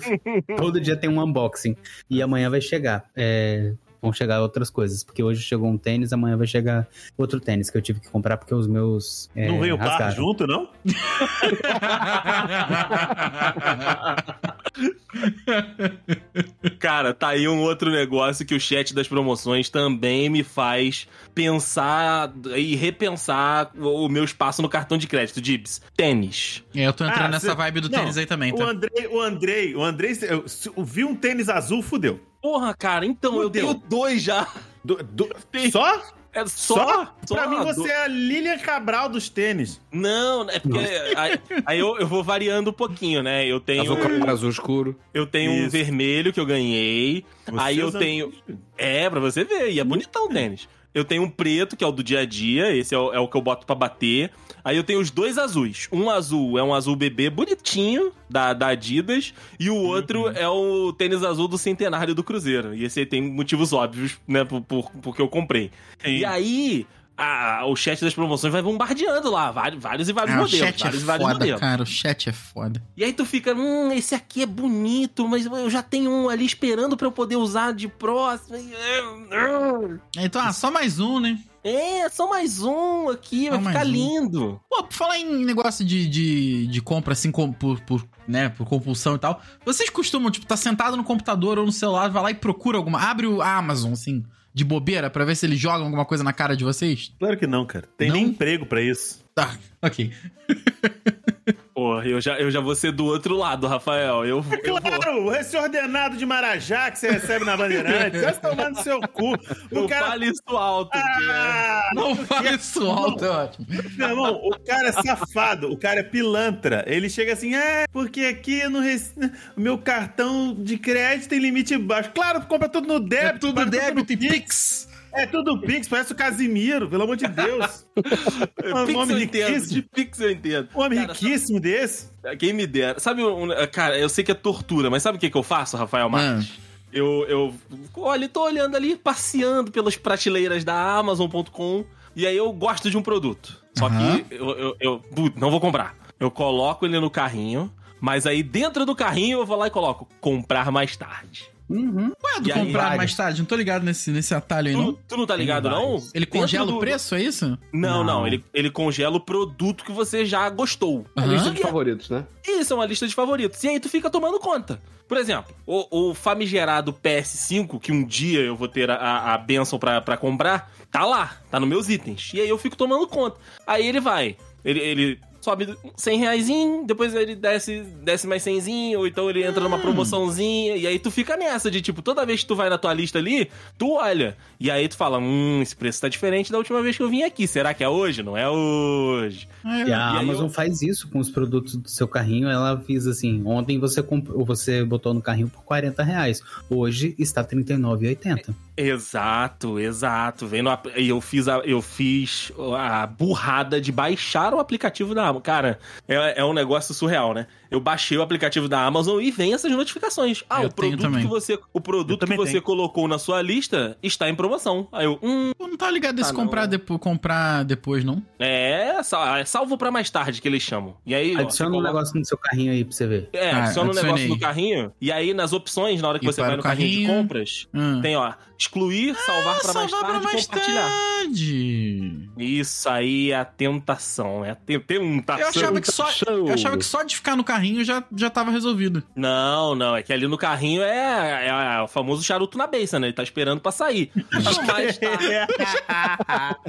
S4: todo dia tem um unboxing. E amanhã vai chegar. É, vão chegar outras coisas, porque hoje chegou um tênis, amanhã vai chegar outro tênis que eu tive que comprar porque os meus é,
S2: Não veio o par junto, não?
S3: Cara, tá aí um outro negócio que o chat das promoções também me faz pensar e repensar o meu espaço no cartão de crédito, Dibs. Tênis.
S1: É, eu tô entrando
S2: Ah,
S1: nessa
S2: cê-
S1: vibe do
S2: Não,
S1: tênis aí também,
S2: O
S1: tá?
S2: Andrei, o Andrei, o Andrei, eu, se eu vi um tênis azul, fudeu.
S3: Porra, cara, então eu
S2: Fudeu.
S3: tenho dois já.
S2: Do- do- só?
S3: É só? só
S2: Pra mim,
S3: do-
S2: você é a Lilian Cabral dos tênis.
S3: Não, é porque aí, aí eu, eu vou variando um pouquinho, né? Eu tenho,
S5: Azul claro, azul escuro.
S3: eu tenho um
S2: Isso.
S3: vermelho que eu ganhei.
S2: Você
S3: aí eu
S2: usa-
S3: tenho. É, pra você ver, e é bonitão o tênis. Eu tenho um preto, que é o do dia a dia, esse é o, é o que eu boto pra bater. Aí eu tenho os dois azuis. Um azul é um azul bebê bonitinho, da, da Adidas, e o outro é o tênis azul do centenário do Cruzeiro. E esse aí tem motivos óbvios, né, por, por, porque eu comprei. E aí, a- o chat das promoções vai bombardeando lá, vários, vários e vários
S1: Ah, o
S3: modelos.
S1: chat é
S3: vários e vários
S1: foda,
S3: modelos.
S1: cara. O chat é foda.
S3: E aí tu fica, hum, esse aqui é bonito, mas eu já tenho um ali esperando pra eu poder usar de próximo.
S1: Então, ah, só mais um, né?
S3: É, só mais um aqui, vai
S1: Só
S3: ficar
S1: mais um.
S3: lindo.
S1: Pô, por falar em negócio de, de, de compra, assim, com- por, por, né, por compulsão e tal, vocês costumam, tipo, tá sentado no computador ou no celular, vai lá e procura alguma. Abre o Amazon, assim, de bobeira, pra ver se eles jogam alguma coisa na cara de vocês?
S2: Claro que não, cara. Tem
S1: Não?
S2: nem emprego pra isso.
S1: Tá, ok.
S3: Porra, eu já, eu já vou ser do outro lado, Rafael. Eu, vou- eu vou.
S2: Claro, esse ordenado de Marajá que você recebe na Bandeirantes, vai tomar no seu cu. O
S3: Não
S2: cara...
S3: fale isso alto.
S2: Ah,
S1: Não fale isso alto, é ótimo.
S2: Meu irmão, o cara é safado, o cara é pilantra. Ele chega assim, é, porque aqui no o meu cartão de crédito tem limite baixo. Claro, compra tudo no
S1: É
S2: débito.
S1: tudo
S2: paga
S1: débito e
S2: no Pix.
S1: Pix.
S2: É tudo Pix, parece o Casimiro, pelo amor de Deus. Um
S3: Pix
S2: nome riquíssimo.
S3: de Pix eu entendo.
S2: Um homem
S3: Cara,
S2: riquíssimo desse.
S3: Quem me dera. Sabe, um- cara, eu sei que é tortura, mas sabe o que, que eu faço, Rafael Marques? Eu, eu, olha, tô olhando ali, passeando pelas prateleiras da Amazon.com, e aí eu gosto de um produto. Só
S1: Aham.
S3: que eu, eu, eu- putz, não vou comprar. Eu coloco ele no carrinho, mas aí dentro do carrinho eu vou lá e coloco comprar mais tarde.
S4: Uhum.
S1: Qual é do
S3: E aí,
S1: comprar
S4: vários.
S1: mais tarde? Não tô ligado nesse, nesse atalho aí,
S3: Tu,
S1: não.
S3: tu não tá ligado, não?
S1: Ele congela
S3: do-
S1: o preço, é isso?
S3: Não, não,
S4: Não.
S3: ele, ele congela o produto que você já gostou.
S5: A
S1: Aham.
S5: lista de favoritos, né?
S3: Isso é uma lista de favoritos. E aí tu fica tomando conta. Por exemplo, o, o famigerado PS5, que um dia eu vou ter a, a, a benção pra, pra comprar, tá lá, tá nos meus itens. E aí eu fico tomando conta. Aí ele vai, ele, ele sobe 100 reais, depois ele desce, desce mais 100, ou então ele entra numa promoçãozinha, e aí tu fica nessa de tipo, toda vez que tu vai na tua lista ali, tu olha. E aí tu fala, hum, esse preço tá diferente da última vez que eu vim aqui. Será que é hoje? Não é hoje.
S1: É,
S4: E a
S3: aí
S4: Amazon
S3: eu-
S4: faz isso com os produtos do seu carrinho. Ela avisa assim: ontem você comprou, você botou no carrinho por 40 reais. Hoje está R$ 39,80.
S3: Exato, exato. Vendo a- eu fiz a, eu fiz a burrada de baixar o aplicativo da Amazon. Cara, é, é um negócio surreal, né? Eu baixei o aplicativo da Amazon e vem essas notificações. Ah,
S1: Eu
S3: o produto que você, o produto que você
S2: tenho.
S3: colocou na sua lista está em promoção. Aí eu, hum,
S1: Pô, não tá ligado desse
S3: Ah, não.
S1: comprar, depo comprar depois, não?
S3: é, é salvo pra mais tarde que eles chamam. E aí, ó,
S4: Adiciona
S3: você
S4: um negócio no seu carrinho aí pra você ver.
S3: É,
S1: Ah,
S3: adiciona um negócio no carrinho e aí nas opções, na hora que
S1: E
S3: você
S1: para
S3: vai no carrinho, de
S1: carrinho.
S3: compras,
S1: Hum.
S3: tem ó, excluir, salvar pra mais
S1: Salvar
S3: tarde
S1: pra mais
S3: compartilhar.
S1: tarde.
S3: Isso aí é a tentação, é a te- tentação.
S1: Eu achava, que só, eu achava que só de ficar no carrinho já, já tava resolvido.
S3: Não, não, é que ali no carrinho é, é o famoso charuto na beça, né? Ele tá esperando pra sair. Mas tá.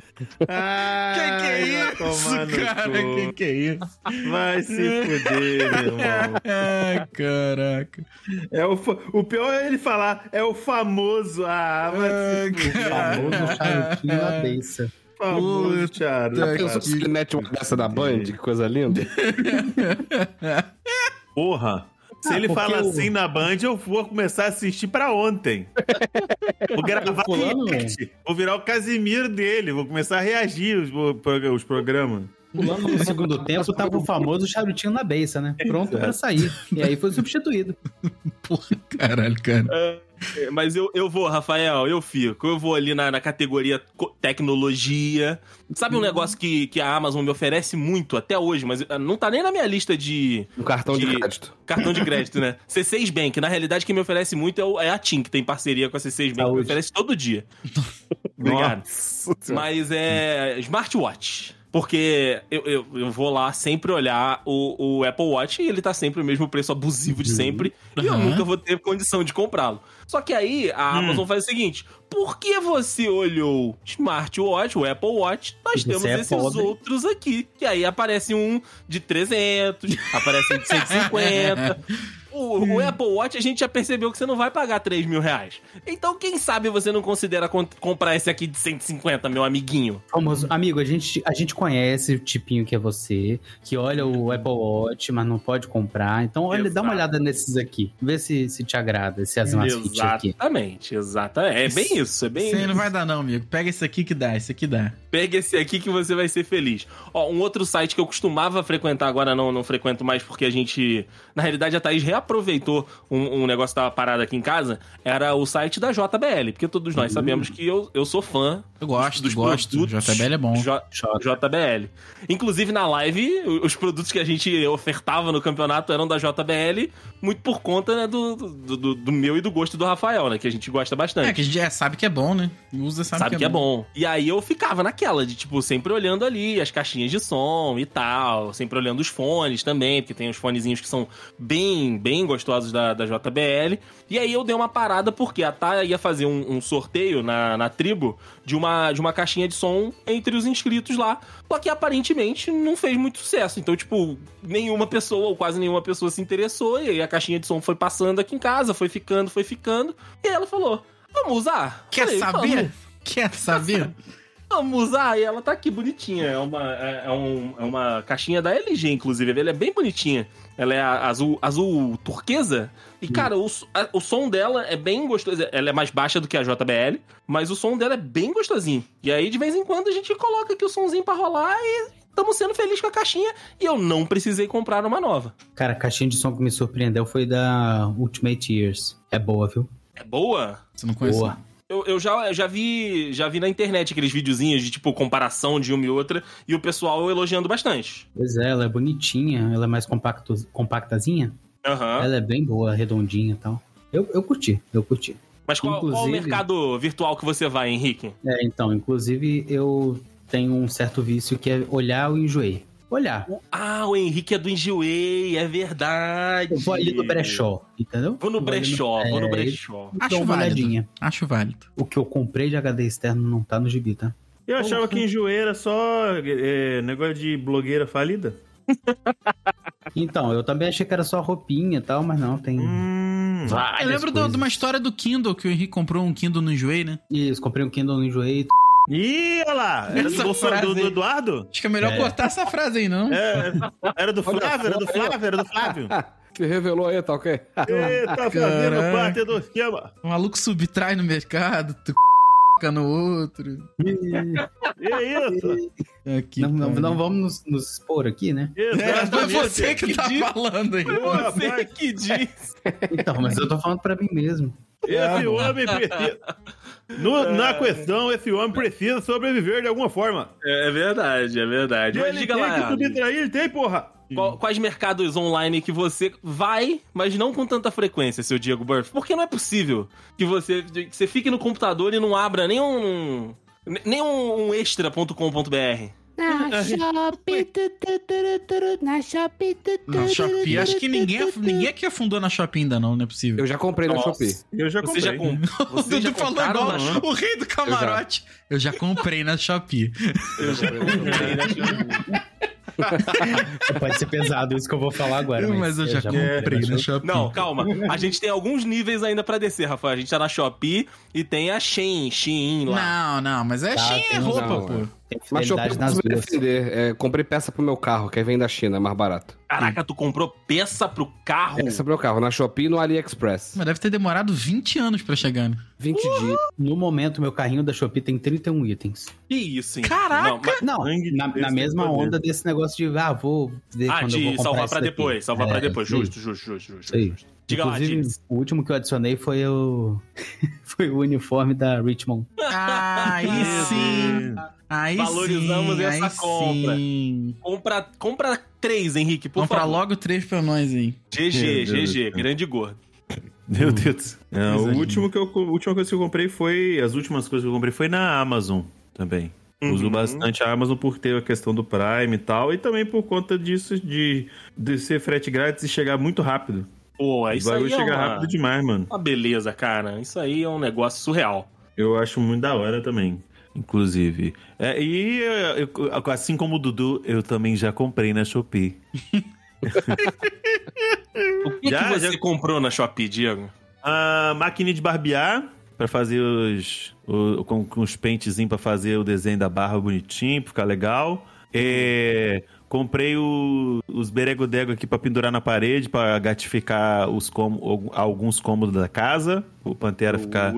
S2: Ah,
S1: que que é isso, cara?
S2: cu.
S1: Que que é isso?
S2: Vai se fuder, meu irmão.
S1: Ai, caraca.
S2: É o, o pior é ele falar, é o famoso. Ah, vai se fuder.
S4: Famoso charutinho na beça.
S2: Famoso
S1: Puta
S2: charuto.
S5: Já pensou se mete uma dessa da Band? Que coisa linda.
S2: Porra. Se
S4: Ah,
S2: ele fala
S4: o-
S2: assim na Band, eu vou começar a assistir pra ontem. Vou gravar
S4: fulano-
S2: react. Vou virar o Casimiro dele. Vou começar a reagir os, os programas.
S4: Pulando no segundo tempo, tava o famoso charutinho na beça, né? Pronto pra sair. E aí foi substituído.
S1: Porra, caralho, cara.
S3: É, Mas eu, eu vou, Rafael, eu fico. Eu vou ali na, na categoria tecnologia. Sabe um negócio que, que a Amazon me oferece muito até hoje, mas eh, não tá nem na minha lista de
S5: Um cartão de,
S3: De-
S5: crédito.
S3: cartão de crédito, né? C6 Bank. Na realidade, quem me oferece muito é, o- é a TIM, que tem parceria com a C6 Bank. Me oferece todo dia. Obrigado.
S2: Nossa.
S3: Mas é smartwatch. Porque eu, eu, eu vou lá sempre olhar o, o Apple Watch e ele tá sempre o mesmo preço abusivo de sempre. E eu
S1: Uhum.
S3: nunca vou ter condição de comprá-lo. Só que aí a
S2: Hum.
S3: Amazon faz o seguinte: por que você olhou smartwatch, o Apple Watch? Nós
S4: Você
S3: temos
S4: é
S3: esses
S4: pobre.
S3: outros aqui. E aí aparece um de 300, aparece um de 150. O, o Apple Watch a gente já percebeu que você não vai pagar 3 mil reais. Então, quem sabe você não considera con- comprar esse aqui de 150, meu amiguinho?
S4: Famoso, amigo, a gente, a gente conhece o tipinho que é você, que olha o Apple Watch, mas não pode comprar. Então, olha, dá uma olhada nesses aqui. Vê se, se te agrada, esse Asmafit aqui.
S3: Exatamente, exatamente. É bem isso, é bem
S1: Isso aí
S3: isso.
S1: não vai dar não, amigo. Pega esse aqui que dá, esse aqui dá.
S3: Pega esse aqui que você vai ser feliz. Ó, um outro site que eu costumava frequentar, agora não, não frequento mais porque a gente. Na realidade, a Thaís reaproveitou um, um negócio que tava parado aqui em casa. Era o site da JBL, porque todos nós sabemos que eu, eu sou fã
S1: Eu gosto,
S3: dos
S1: gosto.
S3: produtos
S1: JBL é bom.
S3: J- JBL. Inclusive, na live, os produtos que a gente ofertava no campeonato eram da JBL, muito por conta né, do, do, do- do meu e do gosto do Rafael, né? Que a gente gosta bastante.
S1: É, que a gente já sabe que é bom, né? Usa, sabe,
S3: Sabe, que, é, bom. E aí eu ficava naquela, de tipo, sempre olhando ali as caixinhas de som e tal, sempre olhando os fones também, porque tem os fonezinhos que são bem, bem gostosos da, da JBL. E aí eu dei uma parada porque a Thay ia fazer um, um sorteio na, na tribo de uma, de uma caixinha de som entre os inscritos lá. Só que aparentemente não fez muito sucesso. Então, tipo, nenhuma pessoa, ou quase nenhuma pessoa se interessou. E aí a caixinha de som foi passando aqui em casa, foi ficando, foi ficando. E aí ela falou: Vamos usar?
S1: Quer
S3: Falei,
S1: saber?
S3: "Vamos."
S1: Quer saber?
S3: Vamos usar, e ela tá aqui bonitinha. É uma, é, é um- é uma caixinha da LG, inclusive. Ela é bem bonitinha. Ela é a- azul, azul turquesa. E, cara, o, a- o som dela é bem gostoso. Ela é mais baixa do que a JBL, mas o som dela é bem gostosinho. E aí, de vez em quando, a gente coloca aqui o somzinho pra rolar e estamos sendo felizes com a caixinha. E eu não precisei comprar uma nova.
S4: Cara, a caixinha de som que me surpreendeu foi da Ultimate Years. É boa, viu?
S3: É boa?
S1: Você não conhece?
S4: Boa.
S3: Eu, eu já, eu já vi já vi na internet aqueles videozinhos de, tipo, comparação de uma e outra. E o pessoal elogiando bastante.
S4: Pois é, ela é bonitinha, ela é mais compacto, compactazinha.
S3: Aham.
S4: Ela é bem boa, redondinha e tal. Eu, eu curti, eu curti.
S3: Mas qual, qual o mercado virtual que você vai, Henrique?
S4: É, então, inclusive eu tenho um certo vício que é olhar o enjoei. Olhar.
S3: Ah, o Henrique é do Enjoei, é verdade.
S4: Eu vou ali no brechó, entendeu?
S3: Vou no
S4: Vou
S3: brechó, vou no
S4: é,
S3: brechó.
S4: Dá
S1: Acho válido.
S4: olhadinha.
S1: Acho válido.
S4: O que eu comprei de HD externo não tá no gibi, tá?
S2: Eu achava que enjoei era só é, negócio de blogueira falida.
S4: Então, eu também achei que era só roupinha e tal, mas não, tem
S2: Hum.
S4: várias
S1: Eu lembro do- de uma história do Kindle, que o Henrique comprou um Kindle no Enjoei, né?
S4: Isso, comprei um Kindle no enjoei.
S2: Ih, olha lá. Era do, do, do Eduardo?
S1: Acho que é melhor
S4: É.
S1: cortar essa frase aí, não?
S2: É, era do Flávio, era do Flávio, era do Flávio.
S5: Que revelou aí, tá ok?
S2: Eita, fazendo
S1: Caraca.
S2: parte do esquema.
S1: O maluco subtrai no mercado, tu c... no outro.
S2: E é isso?
S1: Aqui,
S4: Não, não,
S1: cara.
S4: não vamos nos, nos expor aqui, né?
S1: É, foi você que tá falando aí.
S2: Ô, rapaz,
S3: que diz.
S4: Então, mas eu tô falando pra mim mesmo.
S2: Esse homem precisa. No- na questão, esse homem precisa sobreviver de alguma forma.
S3: É verdade, é verdade. Mas
S2: ele
S3: diga
S2: tem
S3: lá,
S2: que subtrair, ele tem, porra.
S3: qual- quais mercados online que você vai, mas não com tanta frequência, seu Diego Burff? Porque não é possível que você, que você fique no computador e não abra nem um... Nem um extra.com.br.
S7: Na Shopee, tu, tu, tu, tu, na tu,
S1: Na
S7: tu,
S1: acho que ninguém, ninguém aqui afundou na Shopee ainda não, não é possível.
S5: Eu já comprei na
S3: Nossa.
S5: Shopee.
S2: Eu já
S3: Você já,
S2: comprei.
S3: com,
S1: O
S3: você já
S1: Dudu falou igual
S3: na
S1: o rei do camarote. Eu já comprei na Shopee.
S3: Eu já comprei na Shopee.
S4: Pode ser pesado isso que eu vou falar agora.
S1: Mas, eu já, comprei na Shopee.
S3: Não, calma. A gente tem alguns níveis ainda pra descer, Rafael. A gente tá na Shopee e tem a Shein, Shein lá.
S1: Não, não, mas é
S4: Tá,
S1: Shein é roupa,
S5: razão,
S1: pô.
S4: Tem
S5: Mas eu
S4: nas
S5: posso me
S4: duas.
S5: defender. É, comprei peça pro meu carro, que aí vem da China, é mais barato.
S3: Caraca, tu comprou peça pro carro?
S5: Essa é pro meu carro, na Shopee e no AliExpress.
S1: Mas deve ter demorado 20 anos pra chegar, né?
S5: 20 dias.
S4: No momento, meu carrinho da Shopee tem 31 itens.
S3: Que isso, hein?
S1: Caraca!
S3: Não, mas-
S4: Não,
S2: de
S4: na, na mesma onda desse negócio de, ah, vou ver
S3: Ah,
S4: quando eu vou
S3: de
S4: comprar
S3: salvar pra
S4: daqui.
S3: depois, salvar
S4: É,
S3: pra depois. Justo, justo, justo, justo. Justo. Diga lá,
S4: Inclusive,
S3: James.
S4: o último que eu adicionei foi o foi o uniforme da Richmond.
S1: Aí sim. Aí
S3: Valorizamos
S1: sim.
S3: essa
S1: aí
S3: compra.
S1: Sim.
S3: Compra, compra três, Henrique, por
S1: Compra
S3: favor.
S1: logo três pra nós aí.
S3: GG, GG, grande gordo.
S2: Meu Deus. É,
S1: Coisa
S2: o último que eu, a última coisa que eu comprei foi. As últimas coisas que eu comprei foi na Amazon também. Uso
S3: Uhum.
S2: bastante a Amazon por ter a questão do Prime e tal, e também por conta disso de, de ser frete grátis e chegar muito rápido.
S3: Pô,
S2: o
S3: isso aí
S2: bagulho
S3: é
S2: chega
S3: uma,
S2: rápido demais, mano.
S3: uma beleza, cara. Isso aí é um negócio surreal.
S2: Eu acho muito da hora também, inclusive. É, e eu- eu- assim como o Dudu, eu também já comprei na Shopee.
S3: O que,
S2: Já-
S3: que você
S2: já-
S3: comprou na Shopee, Diego?
S2: A máquina de barbear pra fazer os o- com, com os pentezinhos pra fazer o desenho da barba bonitinho, pra ficar legal. É, comprei o- os beregodego aqui pra pendurar na parede pra gatificar os como, alguns cômodos da casa. O Pantera ficar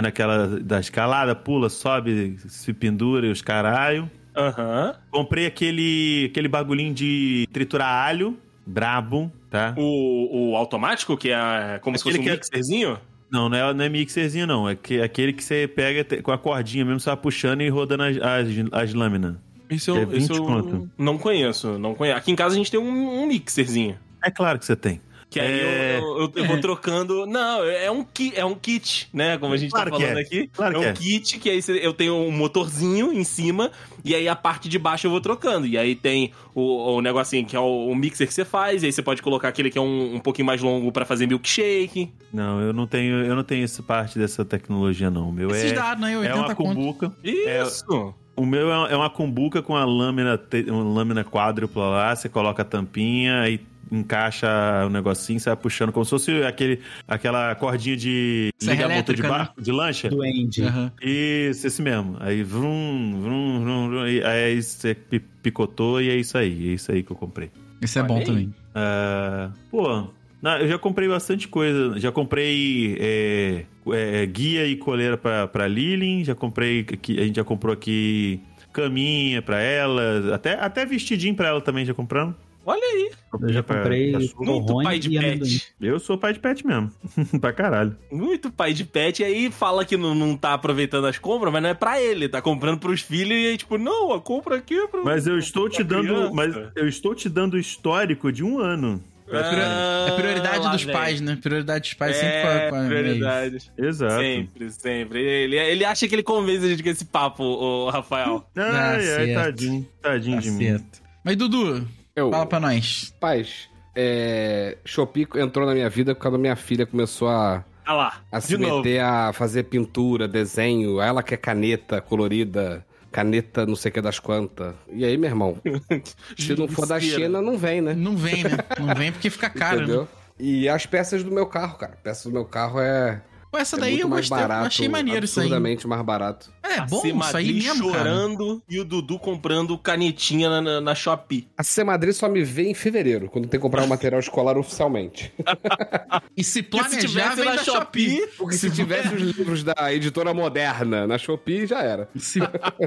S2: naquela da escalada, pula, sobe, se pendura e os caralho.
S3: Aham.
S2: Comprei aquele aquele bagulhinho de triturar alho, brabo, tá?
S3: O, o automático, que é como se
S2: Aquele
S3: fosse um
S2: que é-
S3: mixerzinho?
S2: Não, não é, não é mixerzinho, não. É que, aquele que você pega com a cordinha mesmo, você vai puxando e rodando as, as, as lâminas.
S3: Isso
S2: É
S3: eu,
S2: 20
S3: isso eu
S2: conto.
S3: não conheço, não conheço. Aqui em casa a gente tem um, um mixerzinho.
S2: É claro que você tem.
S3: Que aí
S2: É.
S3: eu, eu- eu vou trocando. Não, é um, ki, é um kit, né? Como a gente
S2: Claro
S3: tá falando
S2: é.
S3: aqui.
S2: Claro
S3: é um
S2: que é.
S3: kit que aí eu tenho um motorzinho em cima e aí a parte de baixo eu vou trocando. E aí tem o, o negocinho que é o, o mixer que você faz, e aí você pode colocar aquele que é um, um pouquinho mais longo pra fazer milkshake.
S2: Não, eu não tenho, eu não tenho essa parte dessa tecnologia, não. O meu
S1: Esses
S2: é,
S1: dados, né? 80
S2: é uma cumbuca.
S3: Isso!
S2: O meu é é uma cumbuca com a lâmina, uma lâmina quádrupla lá, você coloca a tampinha, aí encaixa o negocinho, você vai puxando como se fosse aquele, aquela cordinha de
S1: Serra
S2: ligar motor de
S1: né?
S2: barco, de lancha.
S4: Duende.
S1: Aham.
S2: Isso, esse mesmo. Aí, vrum, vrum, vrum, vrum, e aí você pi- picotou e é isso aí. É isso aí que eu comprei.
S1: Esse é
S3: Olha
S1: bom
S3: aí.
S1: também.
S2: Ah, pô, não, eu já comprei bastante coisa. Já comprei é, é, guia e coleira pra, pra Lilian. Já comprei, aqui, a gente já comprou aqui caminha pra ela. Até, até vestidinho pra ela também já compramos.
S3: Olha aí.
S4: Eu já comprei
S3: Muito pai de
S4: amendoim.
S3: pet.
S2: Eu sou pai de pet mesmo. pra caralho.
S3: Muito pai de pet. E aí fala que não, não tá aproveitando as compras, mas não é pra ele. Tá comprando pros filhos e aí, tipo, não, a compra aqui é pra.
S2: Mas eu estou te dando.
S3: criança.
S2: Mas eu estou te dando o histórico de um ano.
S3: Ah,
S1: É prioridade dos
S3: vem.
S1: pais, né? Prioridade dos pais
S3: É,
S1: sempre com a- com
S3: prioridade.
S2: Exato.
S3: Sempre, sempre. Ele, ele acha que ele convence a gente com esse papo, o Rafael.
S2: Ai,
S1: Tá
S2: ai, tadinho. Tadinho
S1: Tá
S2: de mim.
S1: certo. Mas, Dudu,
S5: Eu,
S1: fala pra nós.
S5: Paz, é, Shopee entrou na minha vida quando minha filha começou a,
S3: Olha lá,
S5: a se
S3: novo.
S5: meter a fazer pintura, desenho. Ela quer caneta colorida, caneta não sei o que das quantas. E aí, meu irmão, se não for da. China, não vem, né?
S1: Não vem, né? Não vem porque fica caro, né?
S5: Entendeu? E as peças do meu carro, cara. Peças do meu carro é,
S1: essa
S5: é
S1: daí eu gostei,
S5: barato.
S1: achei maneiro isso aí.
S5: absurdamente mais barato.
S1: É
S3: A
S1: bom isso aí mesmo, cara.
S3: chorando e o Dudu comprando canetinha na, na, na Shopee.
S5: A C Madrid só me vê em fevereiro, quando tem que comprar o material escolar oficialmente.
S1: E se
S3: se
S1: planejar,
S3: tivesse
S1: vem
S3: na
S1: da Shopee.
S5: Porque se tivesse os livros da editora moderna na Shopee, já era.
S1: Se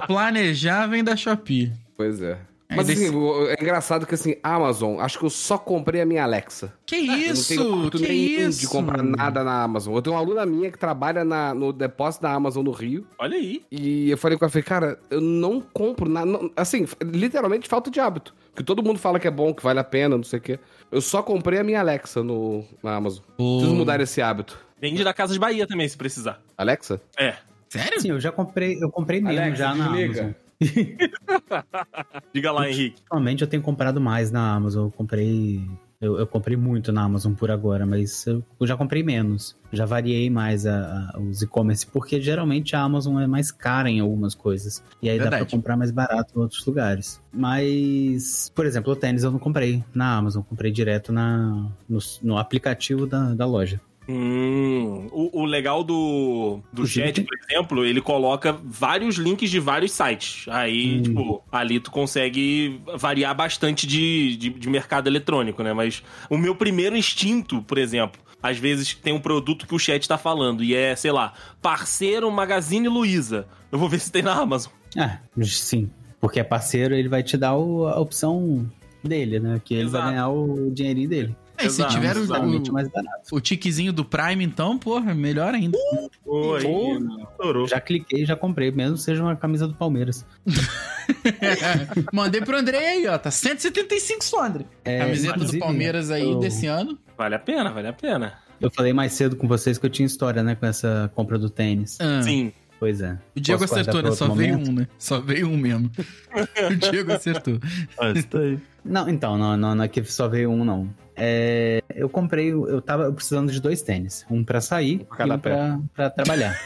S1: planejar, vem da Shopee.
S5: Pois é.
S1: É,
S5: Mas
S1: desse-
S5: assim, o- é engraçado que assim, Amazon, acho que eu só comprei a minha Alexa.
S1: Que
S5: Eu não
S1: isso?
S5: tenho
S1: Que isso?
S5: de comprar nada na Amazon. Eu tenho uma aluna minha que trabalha na- no depósito da Amazon no Rio.
S3: Olha aí.
S5: E eu falei com ela, falei, cara, eu não compro nada. Assim, literalmente falta de hábito. Que todo mundo fala que é bom, que vale a pena, não sei o quê. Eu só comprei a minha Alexa no, na Amazon. Preciso mudar esse hábito.
S3: Vende da Casa de Bahia também, se precisar.
S5: Alexa?
S3: É.
S1: Sério?
S4: Sim, eu já comprei, eu comprei mesmo
S5: Alexa,
S4: já na
S5: desliga.
S4: Amazon.
S3: Diga lá, Henrique.
S4: Atualmente eu tenho comprado mais na Amazon. Eu comprei. Eu, eu comprei muito na Amazon por agora, mas eu, eu já comprei menos. Já variei mais a- a- os e-commerce, porque geralmente a Amazon é mais cara em algumas coisas. E aí dá
S1: Verdade.
S4: pra comprar mais barato em outros lugares. Mas, por exemplo, o tênis eu não comprei na Amazon, comprei direto na, no, no aplicativo da, da loja.
S3: Hum, o, o legal do, do chat, por exemplo, ele coloca vários links de vários sites. Aí,
S4: Hum.
S3: tipo, ali tu consegue variar bastante de, de, de mercado eletrônico, né? Mas o meu primeiro instinto, por exemplo, às vezes tem um produto que o chat tá falando e é, sei lá, parceiro Magazine Luiza. Eu vou ver se tem na Amazon.
S4: Ah, sim. Porque é parceiro, ele vai te dar o- a opção dele, né? Que ele
S3: Exato.
S4: vai ganhar o dinheirinho dele.
S1: É, se tiver o,
S4: Exatamente
S1: o,
S4: mais barato.
S1: o tiquezinho do Prime, então, porra, melhor ainda.
S4: Pô.
S2: estourou.
S4: Já cliquei, já comprei, mesmo seja uma camisa do Palmeiras.
S1: Mandei pro André aí, ó. Tá 175 só, André.
S4: É,
S1: Camiseta do Palmeiras aí
S4: eu-
S1: desse ano.
S3: Vale a pena, vale a pena.
S4: Eu falei mais cedo com vocês que eu tinha história, né, com essa compra do tênis.
S1: Ah,
S3: Sim.
S4: Pois é.
S1: O Diego
S4: Posso
S1: acertou, né? Só veio um, né? Só veio um mesmo. o Diego acertou.
S2: Ah, isso aí.
S4: Não, então, não, não, não é que só veio um, não. É, eu comprei, eu tava precisando de dois tênis. Um pra sair e um pra, pra trabalhar.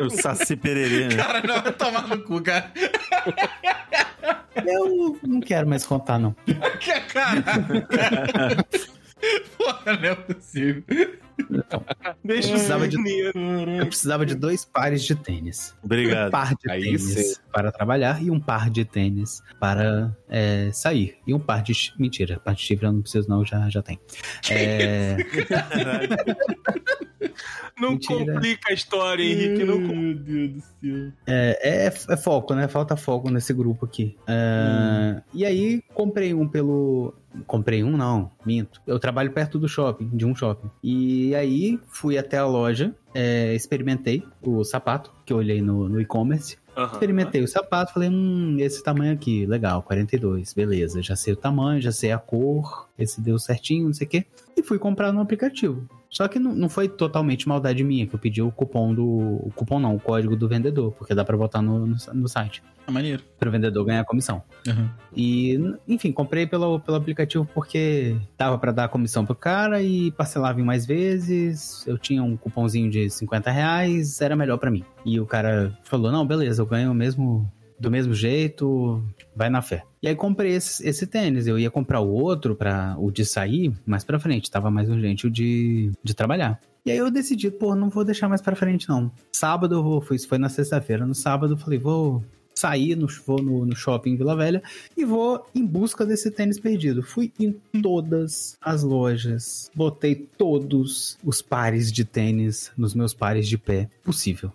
S2: O Saci Pererê, né?
S1: Cara, não, vai tomar no cu, cara.
S4: eu não quero mais contar, não.
S1: Que caralho. Porra, não é possível.
S3: Deixa
S4: precisava
S3: o
S4: de-. Eu precisava de dois pares de tênis. Um
S2: Obrigado.
S4: par de
S5: Aí
S4: tênis para trabalhar e um par de tênis para é, sair. E um par de. Mentira, par de chifre eu não preciso, não, já, já tem. É,
S3: Não
S4: Mentira.
S3: complica a história, Henrique. Não.
S1: Meu Deus do céu.
S4: É, é, é foco, né? Falta foco nesse grupo aqui. É, E aí, comprei um pelo. Comprei um, não, minto. Eu trabalho perto do shopping, de um shopping. E aí, fui até a loja, é, experimentei o sapato, que eu olhei no, no e-commerce.
S3: Aham.
S4: Experimentei o sapato, falei, hum, esse tamanho aqui, legal, 42, beleza. Já sei o tamanho, já sei a cor, esse deu certinho, não sei o quê. E fui comprar no aplicativo. Só que não, não foi totalmente maldade minha, que eu pedi o cupom do. O cupom não, o código do vendedor, porque dá pra botar no, no, no site.
S1: É maneiro.
S4: Para o vendedor ganhar comissão.
S1: Uhum.
S4: E, enfim, comprei pelo, pelo aplicativo porque dava pra dar comissão pro cara e parcelava em mais vezes. Eu tinha um cupomzinho de 50 reais, era melhor pra mim. E o cara falou: não, beleza, eu ganho mesmo do mesmo jeito, vai na fé. E aí comprei esse, esse tênis. Eu ia comprar o outro para o de sair mais pra frente. Tava mais urgente o de, de trabalhar. E aí eu decidi, pô, não vou deixar mais pra frente, não. Sábado, eu vou, foi, isso foi na sexta-feira. No sábado, eu falei, vou sair, no, vou no, no shopping Vila Velha e vou em busca desse tênis perdido. Fui em todas as lojas, botei todos os pares de tênis nos meus pares de pé possível.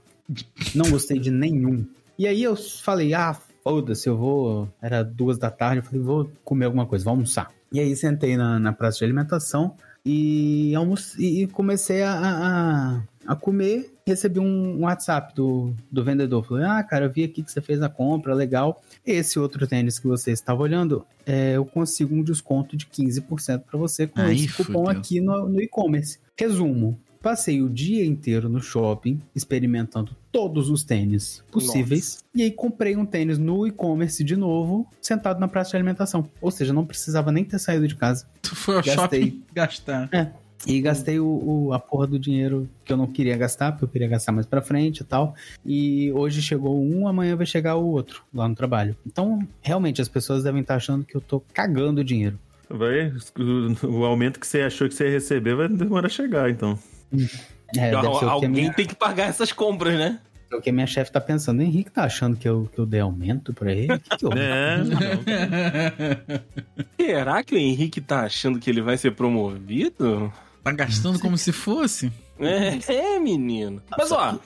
S4: Não gostei de nenhum. E aí eu falei, ah, foda-se, eu vou. Era duas da tarde, eu falei, vou comer alguma coisa, vou almoçar. E aí sentei na, na praça de alimentação e, almoce, e comecei a, a, a comer. Recebi um WhatsApp do, do vendedor. Falei, ah, cara, eu vi aqui que você fez a compra, legal. Esse outro tênis que você estava olhando, é, eu consigo um desconto de 15% para você com esse cupom aqui no, no e-commerce. Resumo. Passei o dia inteiro no shopping experimentando todos os tênis possíveis. E aí comprei um tênis no e-commerce de novo, sentado na praça de alimentação. Ou seja, não precisava nem ter saído de casa.
S1: Tu foi ao
S4: Gastei.
S1: shopping gastar.
S4: E gastei o, o- a porra do dinheiro que eu não queria gastar, porque eu queria gastar mais pra frente e tal. E hoje chegou um, amanhã vai chegar o outro lá no trabalho. Então, realmente, as pessoas devem estar achando que eu tô cagando dinheiro.
S2: Vai, o, o aumento que você achou que você ia receber vai demorar a chegar, então.
S4: É, deve ser o que a
S3: Alguém
S4: minha,
S3: tem que pagar essas compras, né?
S4: o que a minha chefe tá pensando. O Henrique tá achando que eu, que eu dei aumento pra ele? Que, que houve?
S2: É.
S3: Será que o Henrique tá achando que ele vai ser promovido?
S1: Tá gastando como se fosse?
S3: É, é menino. Mas ó,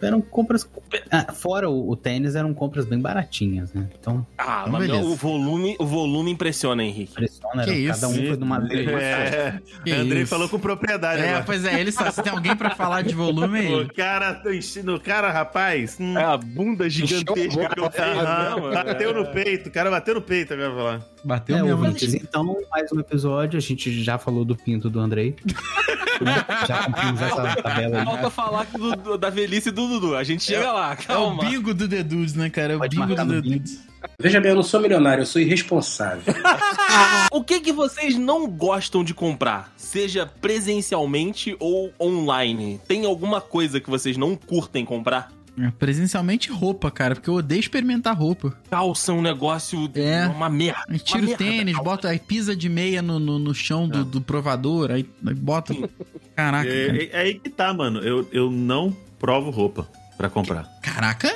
S4: Eram compras. Ah, fora o, o tênis, eram compras bem baratinhas, né? Então,
S3: ah,
S1: Então,
S3: mas o volume, o volume impressiona, Henrique.
S4: impressiona.
S1: Que
S4: era- cada um
S1: isso?
S4: foi numa dele.
S2: É,
S1: Que
S2: Andrei
S1: isso?
S2: falou com propriedade
S1: É,
S2: agora.
S1: pois é, ele sabe. Se tem alguém pra falar de volume, é
S2: O cara enchendo o cara, rapaz. hum,
S3: É a bunda gigantesca que eu tenho. né,
S2: bateu no peito, o cara bateu no peito agora falar.
S1: Bateu
S4: É,
S1: mesmo.
S4: ouvintes, então, mais um episódio. A gente já falou do pinto do Andrei. já cumprimos essa tabela aí.
S3: Falta falar do- do- da velhice do Dudu. A gente chega lá,
S1: É o
S3: calma.
S1: bingo do The Dudes, né, cara? É o
S4: Pode
S1: bingo do
S4: no
S1: The
S4: bingo.
S1: Dudes.
S6: Veja bem, eu não sou milionário, eu sou irresponsável.
S3: O que que vocês não gostam de comprar? Seja presencialmente ou online. Tem alguma coisa que vocês não curtem comprar?
S1: É, Presencialmente roupa, cara, porque eu odeio experimentar roupa.
S3: Calça é um negócio,
S1: É.
S3: uma merda.
S1: Aí tira
S3: Uma
S1: o tênis,
S3: merda,
S1: bota, aí pisa de meia no, no, no chão do, do provador, aí, aí bota. Caraca, cara.
S2: É, é aí que tá, mano. Eu, eu não provo roupa pra comprar.
S1: Caraca,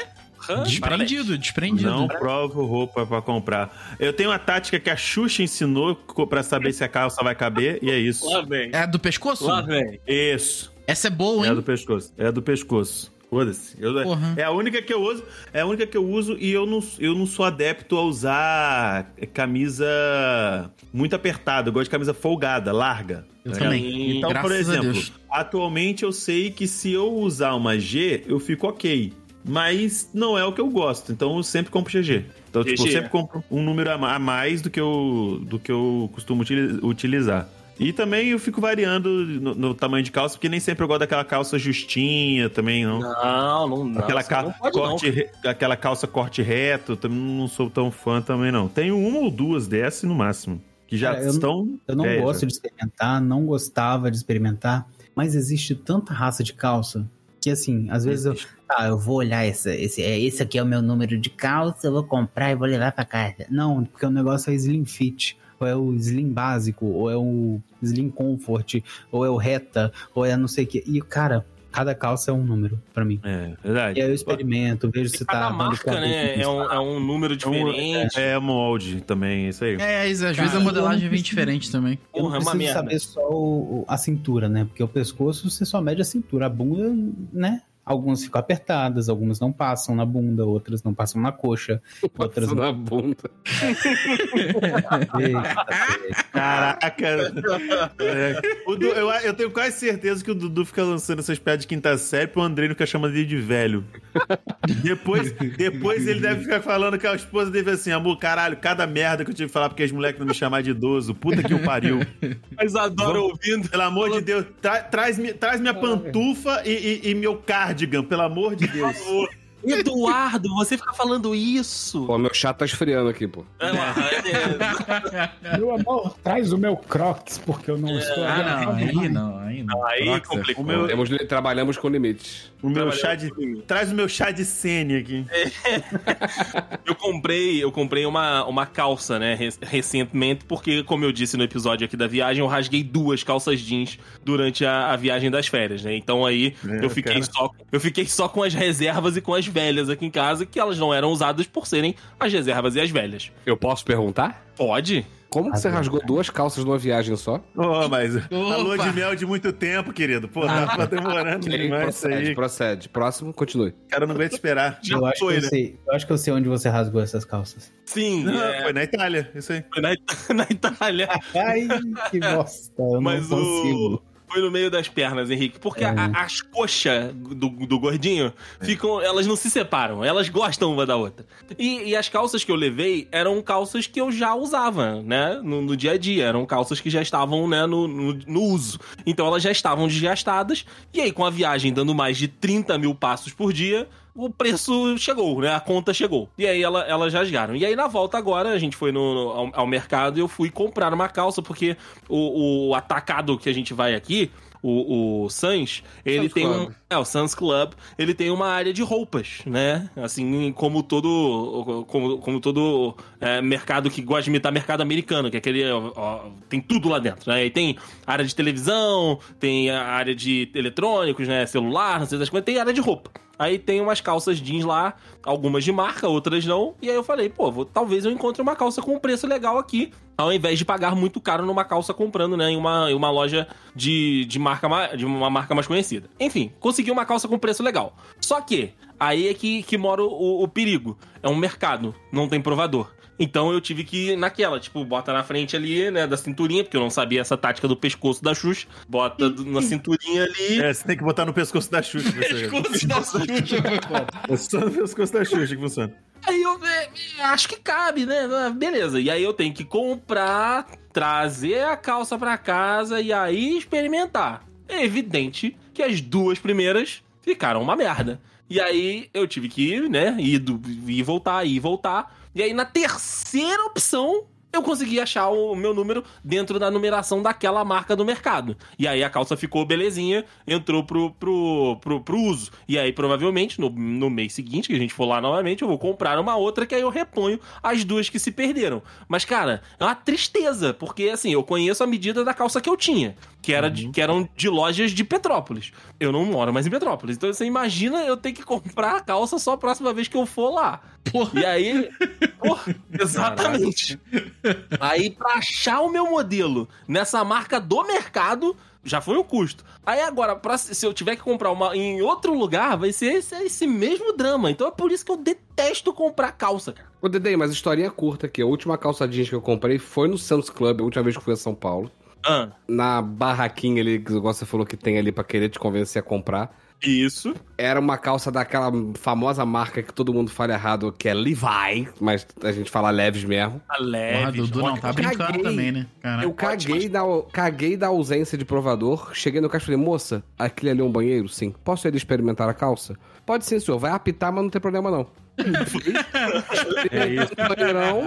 S1: desprendido, desprendido.
S2: Não provo roupa pra comprar. Eu tenho uma tática que a Xuxa ensinou pra saber se a calça vai caber, e é isso.
S3: Lá vem.
S1: É a do pescoço?
S3: Lá vem.
S2: Isso.
S1: Essa é boa,
S2: É a
S1: hein?
S2: do pescoço. É a do pescoço. Foda-se. Eu-
S1: Porra.
S2: É a única que eu uso. É a única que eu uso e eu não, eu não sou adepto a usar camisa muito apertada. Eu gosto de camisa folgada, larga.
S1: Eu
S2: tá
S1: também.
S2: Então,
S1: Graças
S2: por exemplo, atualmente eu sei que se eu usar uma G, eu fico ok. Mas não é o que eu gosto. Então eu sempre compro GG. Então, tipo, eu
S3: GG.
S2: sempre compro um número a ma- a mais do que eu, do que eu costumo utili- utilizar. E também eu fico variando no, no tamanho de calça, porque nem sempre eu gosto daquela calça justinha também, não.
S3: Não, não, não.
S2: aquela, ca-
S3: não não,
S2: corte re- aquela calça corte reto, também não sou tão fã também, não. Tenho uma ou duas dessas no máximo. Que já
S4: Cara, eu
S2: estão.
S4: Eu não
S2: É,
S4: gosto de experimentar, não gostava de experimentar, mas existe tanta raça de calça que, assim, às vezes eu. Ah, eu vou olhar essa, esse, é, esse aqui é o meu número de calça, eu vou comprar e vou levar pra casa. Não, porque o negócio é slim fit. Ou é o slim básico, ou é o slim comfort, ou é o reta, ou é não sei o que. E, cara, cada calça é um número pra mim.
S2: É, verdade.
S4: E aí eu experimento, vejo se
S3: Cada
S4: tá. dando
S3: marca, né, é um, é um número diferente.
S2: É molde também, isso aí.
S1: É, às vezes
S4: Cara,
S1: a modelagem vem diferente também.
S4: Eu não
S3: é
S4: preciso
S3: merda.
S4: saber só o- a cintura, né? Porque o pescoço você só mede a cintura. A bunda, né? Algumas ficam apertadas, algumas não passam na bunda, outras não passam na coxa, outras não.
S5: na bunda.
S4: Eita.
S2: Caraca! É. O Du- eu, eu tenho quase certeza que o Dudu fica lançando essas piadas de quinta série pro Andrei não fica chamando ele de velho. Depois, depois ele deve ficar falando com a esposa dele assim: amor, caralho, cada merda que eu tive que falar porque as moleques não me chamar de idoso. Puta que o pariu.
S3: Mas adoro ouvindo.
S2: Pelo amor de Deus, tra- traz, traz minha pantufa e, e- e meu cardigan, pelo amor de Deus.
S3: Eduardo, você fica falando isso.
S5: Pô, meu chá tá esfriando aqui, pô.
S3: É, é,
S8: Meu amor, traz o meu Crocs, porque eu não estou
S1: Ah, não, aí não, aí não.
S3: Aí
S1: Crocs é
S3: complicou.
S2: Meu-
S5: Temos, trabalhamos com limites.
S2: O meu chá de. Traz o meu chá de sene aqui.
S3: Eu comprei, eu comprei uma, uma calça, né, re- recentemente, porque, como eu disse no episódio aqui da viagem, eu rasguei duas calças jeans durante a, a viagem das férias, né? Então aí
S2: É,
S3: eu fiquei
S2: cara.
S3: só eu fiquei só com as reservas e com as velhas aqui em casa, que elas não eram usadas por serem as reservas e as velhas.
S5: Eu posso perguntar?
S3: Pode?
S5: Como que você rasgou duas calças numa viagem só?
S2: Ô, mas a lua
S1: Opa.
S2: de mel de muito tempo, querido. Pô, tava demorando
S5: Ok,
S2: demais isso
S5: procede,
S2: aí.
S5: procede. Próximo, continue.
S2: O cara não aguenta esperar.
S3: Já
S4: Eu acho,
S3: foi,
S4: que eu,
S3: né?
S4: sei, eu acho que eu sei onde você rasgou essas calças.
S3: Sim,
S2: Não,
S3: é,
S2: Foi na Itália, isso aí.
S3: foi na, na Itália.
S4: Ai, que bosta. Eu
S3: Mas
S4: não consigo.
S3: o. Foi no meio das pernas, Henrique. Porque
S4: É.
S3: a- as coxas do, do gordinho ficam. Elas não se separam, elas gostam uma da outra. E, e as calças que eu levei eram calças que eu já usava, né? No, no dia a dia. Eram calças que já estavam, né, no, no, no uso. Então elas já estavam desgastadas. E aí, com a viagem dando mais de 30 mil passos por dia. O preço chegou, né? A conta chegou. E aí ela, elas rasgaram. E aí na volta agora, a gente foi no, no- ao, ao mercado e eu fui comprar uma calça, porque o, o atacado que a gente vai aqui, o, o Sans, ele
S5: Sam's
S3: tem
S5: Club.
S3: um. É, o Sans Club, ele tem uma área de roupas, né? Assim como todo. Como, como todo é, mercado que gosta de imitar mercado americano, que é aquele. ó, ó, tem tudo lá dentro, né? E tem área de televisão, tem a área de eletrônicos, né? Celular, não sei das coisas, tem área de roupa. Aí tem umas calças jeans lá, algumas de marca, outras não. E aí eu falei, pô, vou- talvez eu encontre uma calça com um preço legal aqui, ao invés de pagar muito caro numa calça comprando, né, em uma, em uma loja de, de, marca, ma- de uma marca mais conhecida. Enfim, consegui uma calça com preço legal. Só que, aí é que, que mora o, o perigo. É um mercado, não tem provador. Então eu tive que ir naquela, tipo, bota na frente ali, né, da cinturinha, porque eu não sabia essa tática do pescoço da Xuxa. Bota na cinturinha ali.
S2: É, você tem que botar no pescoço da Xuxa.
S1: Pescoço da Xuxa.
S2: É só no pescoço da Xuxa que funciona.
S3: Aí eu é, é, acho que cabe, né? Ah, Beleza. E aí eu tenho que comprar, trazer a calça pra casa e aí experimentar. É evidente que as duas primeiras ficaram uma merda. E aí eu tive que ir, né? Ir, ir e voltar, ir e voltar. E aí na terceira opção. Eu consegui achar o meu número dentro da numeração daquela marca do mercado. E aí a calça ficou belezinha, entrou pro, pro, pro, pro uso. E aí, provavelmente, no, no mês seguinte, que a gente for lá novamente, eu vou comprar uma outra que aí eu reponho as duas que se perderam. Mas, cara, é uma tristeza, porque assim, eu conheço a medida da calça que eu tinha, que, era de- que eram de lojas de Petrópolis. Eu não moro mais em Petrópolis. Então você imagina eu ter que comprar a calça só a próxima vez que eu for lá. E aí. Porra, exatamente. Aí, pra achar o meu modelo nessa marca do mercado, já foi um custo. Aí agora, pra- se eu tiver que comprar uma em outro lugar, vai ser esse, esse mesmo drama. Então é por isso que eu detesto comprar calça, cara.
S5: Ô, Dedei, mas historinha curta aqui. A última calça jeans que eu comprei foi no Santos Club, a última vez que eu fui a São Paulo.
S3: Ah,
S5: Na barraquinha ali, que você falou que tem ali pra querer te convencer a comprar.
S3: Isso.
S5: Era uma calça daquela famosa marca que todo mundo fala errado, que é Levi, mas a gente fala leves mesmo.
S3: A
S1: Porra,
S3: leve.
S1: Dudu não tá
S5: Eu
S1: brincando
S5: caguei.
S1: também, né? Caraca.
S5: Eu caguei da, caguei da ausência de provador. Cheguei no caixa e falei, moça, aquele ali é um banheiro? Sim. Posso ir experimentar a calça? Pode sim, senhor. Vai apitar, mas não tem problema não.
S2: É isso.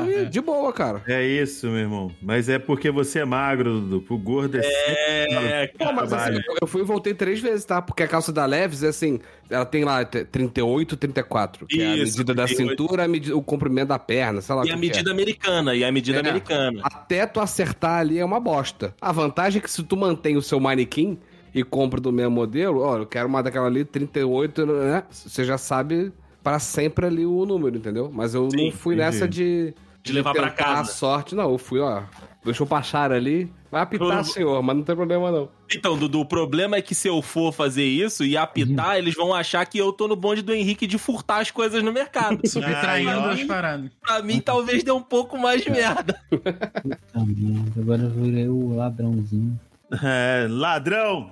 S5: E de boa, cara.
S2: É isso, meu irmão. Mas é porque você é magro, Dudu. Pro gordo é,
S3: É,
S5: Pô, mas assim, eu fui e voltei três vezes, tá? Porque a calça da Leves é assim, ela tem lá t- 38, 34, que é a
S3: Isso,
S5: medida da
S3: 38.
S5: cintura, a medida, o comprimento da perna, sei lá
S3: E a
S5: o é.
S3: medida americana, e a medida
S5: É.
S3: americana.
S5: Até tu acertar ali é uma bosta. A vantagem é que se tu mantém o seu manequim e compra do mesmo modelo, ó, eu quero uma daquela ali, 38, né? Você já sabe para sempre ali o número, entendeu? Mas eu
S3: Sim,
S5: não fui
S2: entendi.
S5: nessa de,
S3: De levar pra
S5: tentar
S3: casa.
S5: a sorte, não. Eu fui, ó, deixa eu baixar ali. Vai apitar,
S3: Eu-
S5: senhor, mas não tem problema não.
S3: Então, Dudu, o problema é que se eu for fazer isso e apitar, eles vão achar que eu tô no bonde do Henrique de furtar as coisas no mercado.
S1: Subtraindo as paradas.
S3: pra mim, talvez dê um pouco mais de merda.
S4: Puta merda, agora eu virei o ladrãozinho.
S2: É, ladrão!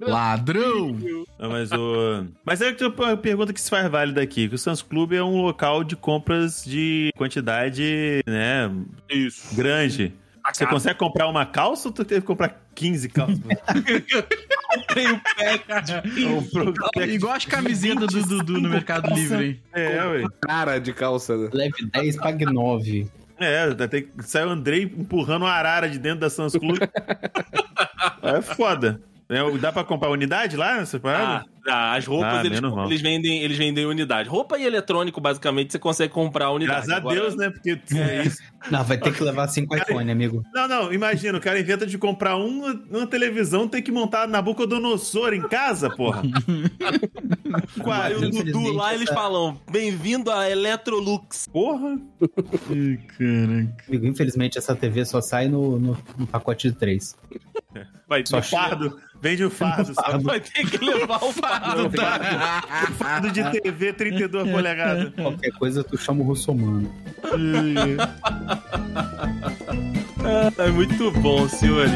S1: Ladrão!
S2: Não, mas o. Mas é uma pergunta que se faz válida aqui: que o Sans Club é um local de compras de quantidade, né?
S3: Isso.
S2: Grande. Você consegue comprar uma calça ou tu teve que comprar 15 calças?
S3: Comprei o pack.
S2: Comprou
S1: Igual as camisetas do Dudu no Mercado Livre, hein?
S2: É, ué.
S5: Cara de calça, né?
S4: Leve 10, pague 9.
S2: É, tem que sair o Andrei empurrando uma arara de dentro da Sans Club. é foda. É, dá pra comprar unidade lá nessa parada?
S3: ah, as roupas,
S2: Ah,
S3: eles, eles, vendem, eles vendem unidade. Roupa e eletrônico, basicamente, você consegue comprar a unidade.
S2: Graças a
S3: Agora-
S2: Deus, né? Porque é isso.
S4: Não, vai ter que levar 5 iPhone, amigo.
S2: Não, não, imagina, o cara inventa de comprar uma, uma televisão, tem que montar Nabucodonosor em casa, porra. Quase.
S3: o Dudu lá, eles falam, bem-vindo a Electrolux.
S2: Porra.
S4: Amigo, infelizmente essa TV só sai no, no, no pacote de 3.
S3: Vai
S2: Só fardo. Vende o fardo. Só
S3: vai ter que levar o fardo.
S2: fardo de TV 32 polegadas.
S4: Qualquer coisa tu chama o russomano.
S3: É muito bom, senhores.